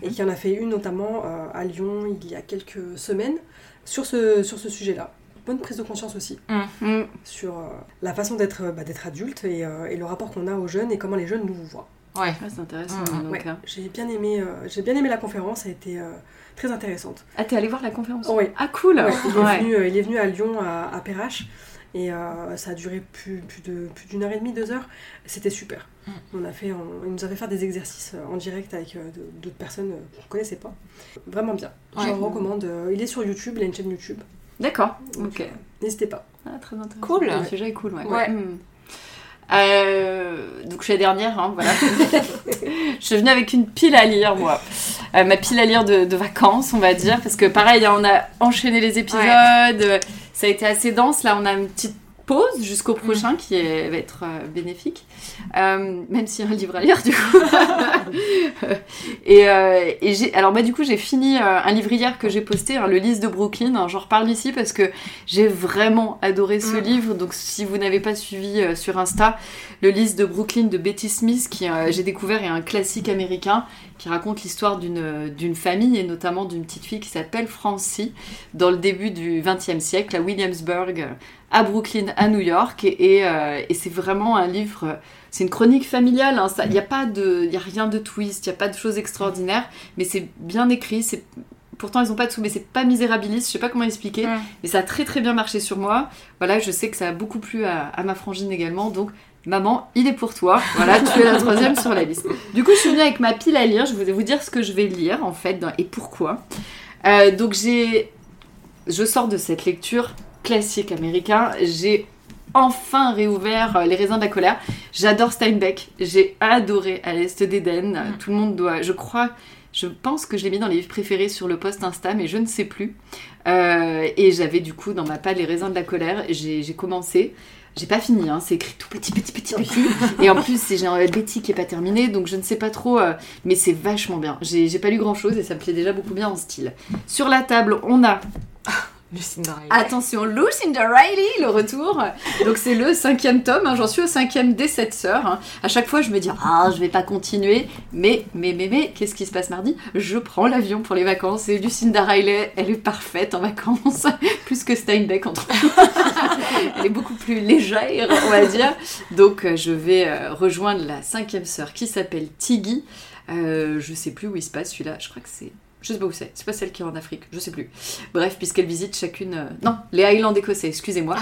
et qui en a fait une notamment à Lyon il y a quelques semaines sur ce, sur ce sujet-là. Bonne prise de conscience aussi Mm. sur euh, la façon d'être bah, d'être adulte et, euh, et le rapport qu'on a aux jeunes et comment les jeunes nous voient. Ouais. Ah, c'est intéressant. Mm, Ouais, hein. j'ai bien aimé, euh, j'ai bien aimé la conférence, elle a été euh, très intéressante. Ah, t'es allé voir la conférence? Oui. Ah, cool Ouais, il, est Ouais. venu, euh, il est venu à Lyon, à, à Perrache, et euh, ça a duré plus, plus de plus d'une heure et demie, deux heures. C'était super. Mm. On a fait, on- il nous a fait faire des exercices euh, en direct avec euh, d'autres personnes euh, qu'on connaissait pas. Vraiment bien. Je le recommande. euh, il est sur YouTube, il a une chaîne YouTube. D'accord, ok. N'hésitez pas. Ah, très intéressant. Cool. Le sujet est cool, ouais. Ouais. Mm. Euh, donc je suis la dernière, hein, voilà. (laughs) je suis venue avec une pile à lire, moi. Euh, ma pile à lire de, de vacances, on va dire, parce que pareil, hein, on a enchaîné les épisodes, euh, ça a été assez dense. Là, on a une petite pause jusqu'au prochain qui est- va être euh, bénéfique, Euh, même s'il y a un livre à lire du coup. (laughs) et euh, et j'ai, alors bah du coup j'ai fini un livre hier que j'ai posté, hein, le Lys de Brooklyn. hein, J'en reparle ici parce que j'ai vraiment adoré ce Mm. livre. Donc si vous n'avez pas suivi euh, sur Insta, le Lys de Brooklyn de Betty Smith, qui j'ai découvert est un classique américain qui raconte l'histoire d'une d'une famille et notamment d'une petite fille qui s'appelle Francie dans le début du XXe siècle à Williamsburg, à Brooklyn, à New York. Et, et, euh, et c'est vraiment un livre. C'est une chronique familiale. hein, Il n'y a pas de, y a rien de twist, il n'y a pas de choses extraordinaires, mais c'est bien écrit. C'est pourtant ils n'ont pas de sous, mais c'est pas misérabiliste. Je sais pas comment expliquer. Mm. Mais ça a très très bien marché sur moi. Voilà, je sais que ça a beaucoup plu à, à ma frangine également. Donc Maman, il est pour toi. Voilà, tu es la troisième sur la liste. Du coup, je suis venue avec ma pile à lire. Je vais vous dire ce que je vais lire, en fait, dans- et pourquoi. Euh, donc, j'ai... Je sors de cette lecture classique américain. J'ai enfin réouvert euh, Les raisins de la colère. J'adore Steinbeck. J'ai adoré À l'Est d'Éden. Mm. Tout le monde doit... Je crois... Je pense que je l'ai mis dans les livres préférés sur le post Insta, mais je ne sais plus. Euh, et j'avais du coup dans ma palle les raisins de la colère. J'ai commencé. J'ai pas fini, hein, c'est écrit tout petit, petit, petit, petit. (laughs) Et en plus, j'ai un Betty qui est pas terminé, donc je ne sais pas trop, euh, mais c'est vachement bien. J'ai pas lu grand chose et ça me plaît déjà beaucoup bien en style. Sur la table, on a Lucinda Riley. Attention, Lucinda Riley, le retour. Donc c'est le cinquième tome, hein, j'en suis au cinquième des sept sœurs. hein. À chaque fois, je me dis, ah, je vais pas continuer. Mais, mais, mais, mais, qu'est-ce qui se passe mardi? Je prends l'avion pour les vacances et Lucinda Riley, elle est parfaite en vacances. (laughs) Plus que Steinbeck, entre (laughs) Elle est beaucoup plus légère, on va dire. Donc euh, je vais euh, rejoindre la cinquième sœur qui s'appelle Tiggy. Euh, je sais plus où il se passe celui-là, je crois que c'est... Je sais pas où c'est, c'est pas celle qui est en Afrique, je sais plus. Bref, puisqu'elles visitent chacune... euh, Non, les Highlands écossais, excusez-moi. Ah,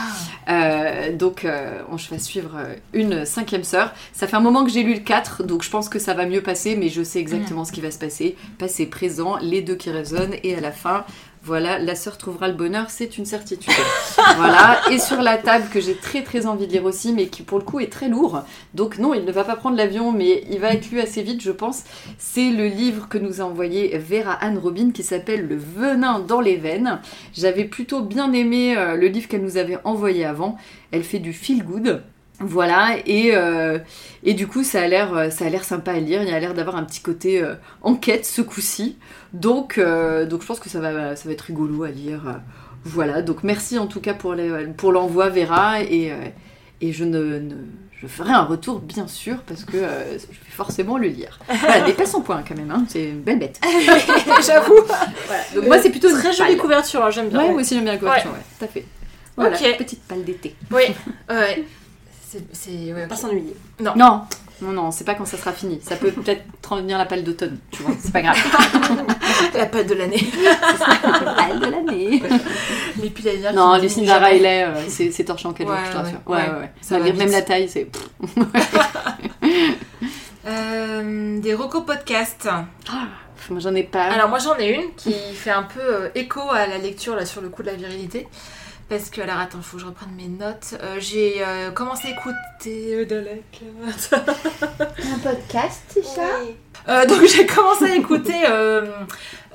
Euh, donc euh, on va suivre euh, une cinquième sœur. Ça fait un moment que j'ai lu le 4, donc je pense que ça va mieux passer, mais je sais exactement ce qui va se passer. Passé, présent, les deux qui résonnent, et à la fin, voilà, la sœur trouvera le bonheur, c'est une certitude. (laughs) voilà, et sur la table que j'ai très très envie de lire aussi, mais qui pour le coup est très lourd. Donc non, il ne va pas prendre l'avion, mais il va être lu assez vite, je pense. C'est le livre que nous a envoyé Vera Anne Robin qui s'appelle Le venin dans les veines. J'avais plutôt bien aimé euh, le livre qu'elle nous avait envoyé avant. Elle fait du feel good. Voilà, et, euh, et du coup, ça a l'air euh, ça a l'air sympa à lire. Il y a l'air d'avoir un petit côté euh, enquête ce coup-ci. Donc, euh, donc, je pense que ça va, ça va être rigolo à lire. Voilà, donc merci en tout cas pour les- pour l'envoi, Vera. Et, et je, ne, ne- je ferai un retour, bien sûr, parce que je vais forcément le lire. Voilà, mais pas son point quand même, hein, c'est une belle bête. (laughs) J'avoue. Voilà, donc moi, c'est plutôt une Très jolie couverture, hein, j'aime bien. Ouais, moi aussi j'aime bien la couverture, ouais, tout à fait. Voilà, Ok. petite palle d'été. Oui, (laughs) ouais. C'est. Pas s'ennuyer. Non, non, non, c'est pas quand ça sera fini. Ça peut (laughs) peut-être devenir la palle d'automne, tu vois, c'est pas grave. (laughs) La patte de l'année. (laughs) la palle de l'année. Les piles à lire Non, Lucinda. Riley, euh, c'est c'est torchant qu'elle Ouais, je te rassure. ouais, Ouais, ouais. Ça Malgré- même la taille, c'est. Euh, des recos podcasts. Moi j'en ai pas. Alors moi j'en ai une qui fait un peu euh, écho à la lecture là sur le coup de la virilité. Parce que, alors attends, faut que je reprenne mes notes. Euh, j'ai euh, commencé à écouter euh, de la carte. un podcast, c'est Euh, (laughs) donc j'ai commencé à écouter euh,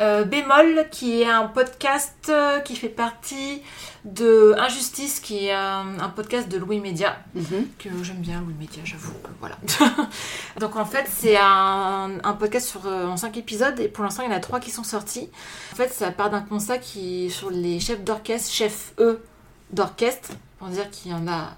euh, Bémol, qui est un podcast qui fait partie de Injustice, qui est un, un podcast de Louis Média, Mhm. que j'aime bien Louis Média, j'avoue que voilà. (laughs) donc en fait c'est un, un podcast sur, en 5 épisodes et pour l'instant il y en a 3 qui sont sortis. En fait ça part d'un constat qui sur les chefs d'orchestre, chefs eux d'orchestre, pour dire qu'il y en a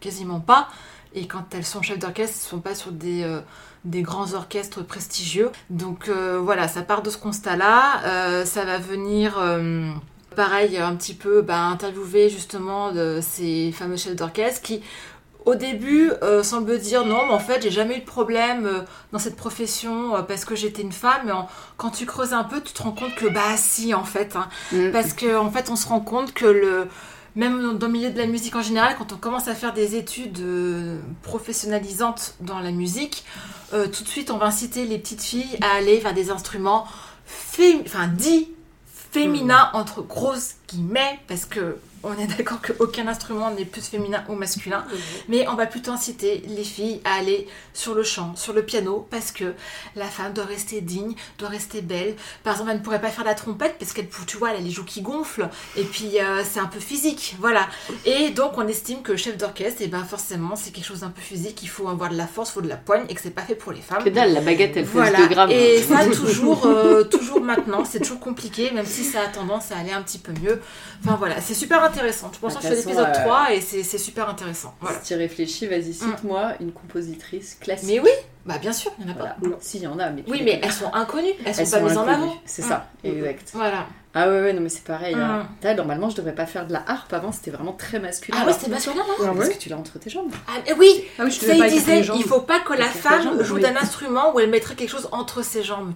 quasiment pas. Et quand elles sont chefs d'orchestre, elles ne sont pas sur des, euh, des grands orchestres prestigieux. Donc euh, voilà, ça part de ce constat-là. Euh, ça va venir, euh, pareil, un petit peu bah, interviewer justement de ces fameux chefs d'orchestre qui, au début, euh, semblent dire non, mais en fait, j'ai jamais eu de problème euh, dans cette profession euh, parce que j'étais une femme. Mais en- quand tu creuses un peu, tu te rends compte que bah si, en fait. hein. Mhm. Parce qu'en en fait, on se rend compte que le, même dans le milieu de la musique en général, quand on commence à faire des études euh, professionnalisantes dans la musique, euh, tout de suite, on va inciter les petites filles à aller vers des instruments enfin, dits féminins, entre grosses guillemets, parce que on est d'accord qu'aucun instrument n'est plus féminin ou masculin. Mais on va plutôt inciter les filles à aller sur le chant, sur le piano, parce que la femme doit rester digne, doit rester belle. Par exemple, elle ne pourrait pas faire la trompette parce qu'elle, tu vois, elle a les joues qui gonflent, et puis euh, c'est un peu physique, voilà. Et donc on estime que chef d'orchestre, et ben forcément c'est quelque chose d'un peu physique, il faut avoir de la force, il faut de la poigne, et que c'est pas fait pour les femmes. Que dalle, la baguette elle fait Voilà, 2 grammes. et ça toujours, euh, toujours maintenant, c'est toujours compliqué, même si ça a tendance à aller un petit peu mieux. Enfin voilà, c'est super intéressant. Je pense que je fais l'épisode euh, 3 et c'est c'est super intéressant. Voilà. Si tu réfléchis, vas-y, cite-moi une compositrice classique. Mais oui, Bah bien sûr, il y en a pas. Non. Si, il y en a, mais tu Oui, mais elles sont inconnues, elles sont Elles pas sont mises en avant. C'est Mm. ça, exact. Voilà. Ah ouais, ouais, non, mais c'est pareil. hein. Mm. Là, normalement, je devrais pas faire de la harpe. Avant, c'était vraiment très masculin. Ah ouais, c'était masculin, non Ah Parce que tu l'as entre tes jambes. Ah oui, Ah oui, je ça il pas disait, il faut pas que la femme jambes, joue oui. d'un instrument où elle mettrait quelque chose entre ses jambes,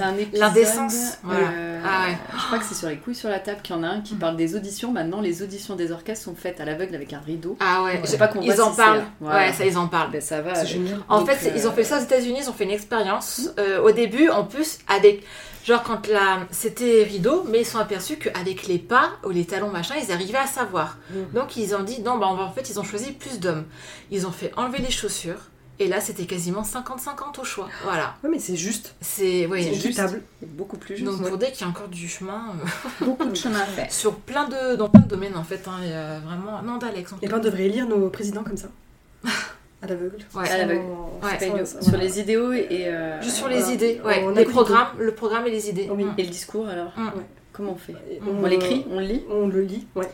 un épisode. L'indécence, voilà. euh, Ah ouais. Je crois que c'est sur les couilles sur la table qu'il y en a un qui Mm. parle des auditions. Maintenant, les auditions des orchestres sont faites à l'aveugle avec un rideau. Ah ouais, Je sais pas qu'on ils en si parlent. Ouais, ça ils en parlent. Ben, ça va. Euh. En fait, ils ont euh, fait ça aux États-Unis, ils ont fait une expérience. Euh, au début, en plus, avec. Genre, quand la... c'était rideau, mais ils sont aperçus qu'avec les pas ou les talons, machin, ils arrivaient à savoir. Mhm. Donc, ils ont dit, non, bah, en fait, ils ont choisi plus d'hommes. Ils ont fait enlever les chaussures. Et là, c'était quasiment 50-50 au choix. Voilà. Ouais, mais c'est juste. C'est. Oui. juste. équitable. beaucoup plus juste. Donc, pour dire qu'il y a encore du chemin. euh, (laughs) beaucoup de chemin à faire. (laughs) sur plein de. dans plein de domaines, en fait. Hein, y a vraiment. Non, d'Alex. Et ben, on devrait élire nos présidents comme ça. (laughs) À l'aveugle. Ouais. À l'aveugle. Ouais. Sur voilà. les idéaux et. euh, Juste sur euh, les voilà. idées, ouais. On les programmes, le programme et les idées. Oui. Mm. Et le discours alors Mm. Comment on fait On l'écrit On le lit On le lit, ouais.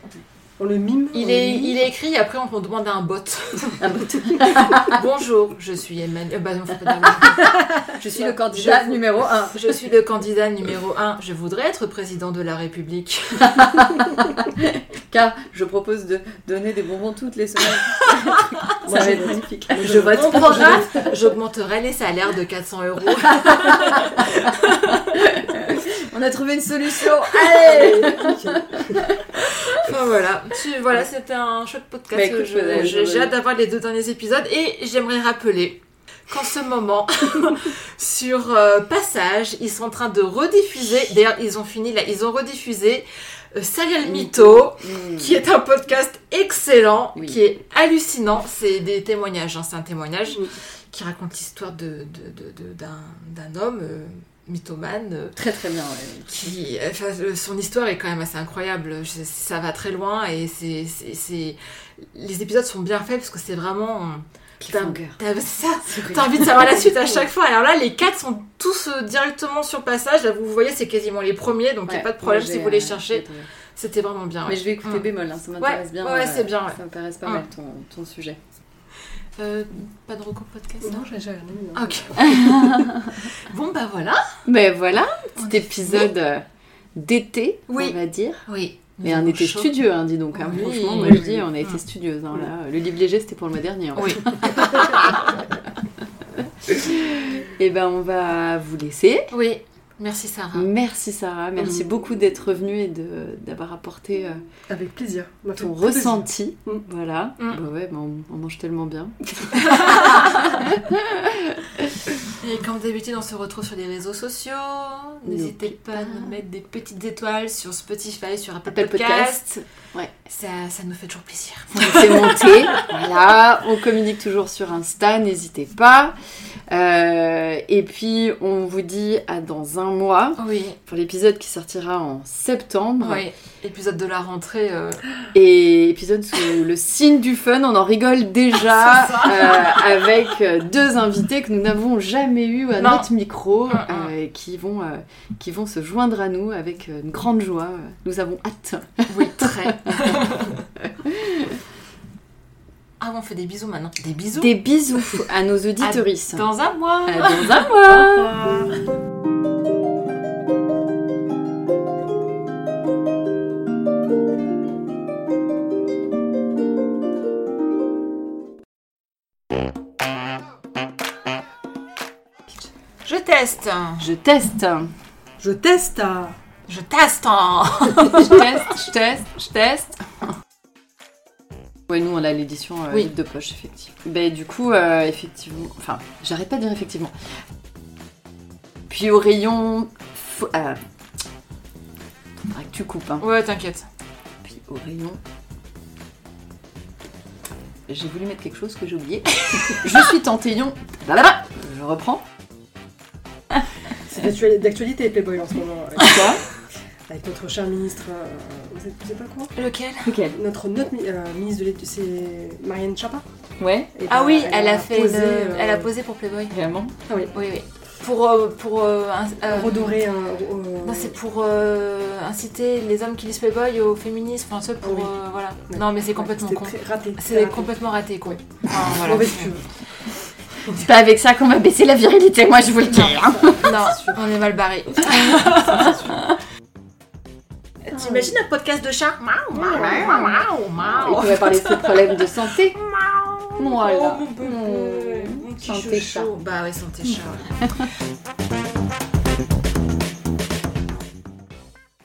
On le mime. on Il le est, lit. il est écrit, après on demande à un bot. (laughs) (laughs) Bonjour, je suis Emmanuel. bah, non, faut pas dire Je suis le candidat Je- numéro 1. Je suis le candidat numéro 1. Je voudrais être président de la République. (laughs) Car je propose de donner des bonbons toutes les semaines. Ça va je être magnifique. Je vote. Mon programme, j'augmenterai les salaires de 400 euros. On a trouvé une solution. Allez Enfin voilà, Tu- voilà c'était un chouette podcast. Bah, écoute, Je- ouais, J'ai je- j'ai hâte d'avoir les deux derniers épisodes et j'aimerais rappeler qu'en ce moment, (laughs) sur euh, Passage, ils sont en train de rediffuser. D'ailleurs, ils ont fini là, ils ont rediffusé euh, Serial Mytho, qui est un podcast excellent, Oui. qui est hallucinant. C'est des témoignages, hein, c'est un témoignage qui raconte l'histoire de, de- de- de- d'un, d'un homme euh, mythomane. euh, Très très bien. ouais. qui, enfin, euh, son histoire est quand même assez incroyable. Je- ça va très loin et c'est, les épisodes sont bien faits parce que c'est vraiment. T'as, Cliffhanger. t'as- c'est ça, (laughs) t'as envie de savoir la suite à chaque fois. Alors là, les quatre sont tous euh, directement sur passage. Là, vous voyez, c'est quasiment les premiers, donc il n'y a Ouais, pas de problème si vous les euh, cherchez. C'était vraiment bien. Mais ouais. je vais écouter Mm. bémol, hein, ça m'intéresse Ouais, bien. ouais, c'est bien, ouais. Ça m'intéresse pas Mm. mal ton, ton sujet. Euh, pas de recours podcast Non, non j'ai non. Ah, Ok. (laughs) bon, bah voilà. Mais voilà, petit épisode euh, d'été, Oui. on va dire. Oui. Mais un été Chaud. studieux, hein, dis donc. hein. Oui. Franchement, moi Oui, je dis, on a été Mm. studieuse. hein, là. Le livre léger, c'était pour le mois dernier. hein. Oui. (laughs) (laughs) Et ben, on va vous laisser. Oui. Merci Sarah. Merci Sarah, merci Mm. beaucoup d'être venue et de- d'avoir apporté euh, Avec plaisir. Ton très plaisir. ressenti. Mm. Voilà. Mm. Bah ouais, bah on, on mange tellement bien. (laughs) Et comme d'habitude, on se retrouve sur les réseaux sociaux. N'hésitez pas à nous mettre des petites étoiles sur Spotify, sur Apple, Apple Podcast. Podcast. Ça, ça nous fait toujours plaisir. On fait monter. voilà. On communique toujours sur Insta, n'hésitez pas. Euh, et puis, on vous dit à dans un mois Oui, pour l'épisode qui sortira en septembre. oui. Épisode de la rentrée. euh, Et épisode sous (laughs) le signe du fun, on en rigole déjà (laughs) euh, avec euh, deux invités que nous n'avons jamais eu à Non. notre micro, euh, et qui vont, qui vont se joindre à nous avec une grande joie. Nous avons hâte. Oui, très. (laughs) ah, on fait des bisous maintenant. Des bisous Des bisous à nos auditorices. Dans un mois. À dans un mois. Teste. Je teste. Je teste. Je teste. (laughs) Je teste, je teste, je teste. Ouais, nous on a l'édition euh, Oui. livre de poche, effectivement. Ben, du coup, euh, effectivement. Enfin, j'arrête pas de dire effectivement. Puis au rayon. Euh... faudra que tu coupes, hein. Ouais, t'inquiète. Puis au rayon. J'ai voulu mettre quelque chose que j'ai oublié. (laughs) je suis. Là-bas Je reprends. C'est d'actuali- d'actualité Playboy en ce moment. Avec, (laughs) Quoi avec notre cher ministre... euh, vous êtes, vous êtes pas quoi Lequel Lequel Notre, notre mi- euh, ministre de l'éducation, c'est Marianne Chapa. Ouais, Et Ah ben, oui, elle, a fait. posé, le- euh, Elle a posé pour Playboy. vraiment Ah oui. Oui, oui. Pour. euh, pour euh, un- euh, Redorer un... euh, Non, c'est pour euh, inciter les hommes qui lisent Playboy au féminisme, enfin, ceux pour. Oui. euh, voilà. Ouais. Non, mais c'est complètement C'était con. très raté. C'est très raté. complètement raté, quoi. Enfin, voilà. Mauvaise pub. C'est pas avec ça qu'on va baisser la virilité, moi je vous le dis. hein. Non, on est mal barré. (laughs) T'imagines un podcast de chat? On pourrait parler de ses problèmes de santé. Voilà. Oh, mon bébé, mon petit Santé chouchou. Bah ouais, santé chat.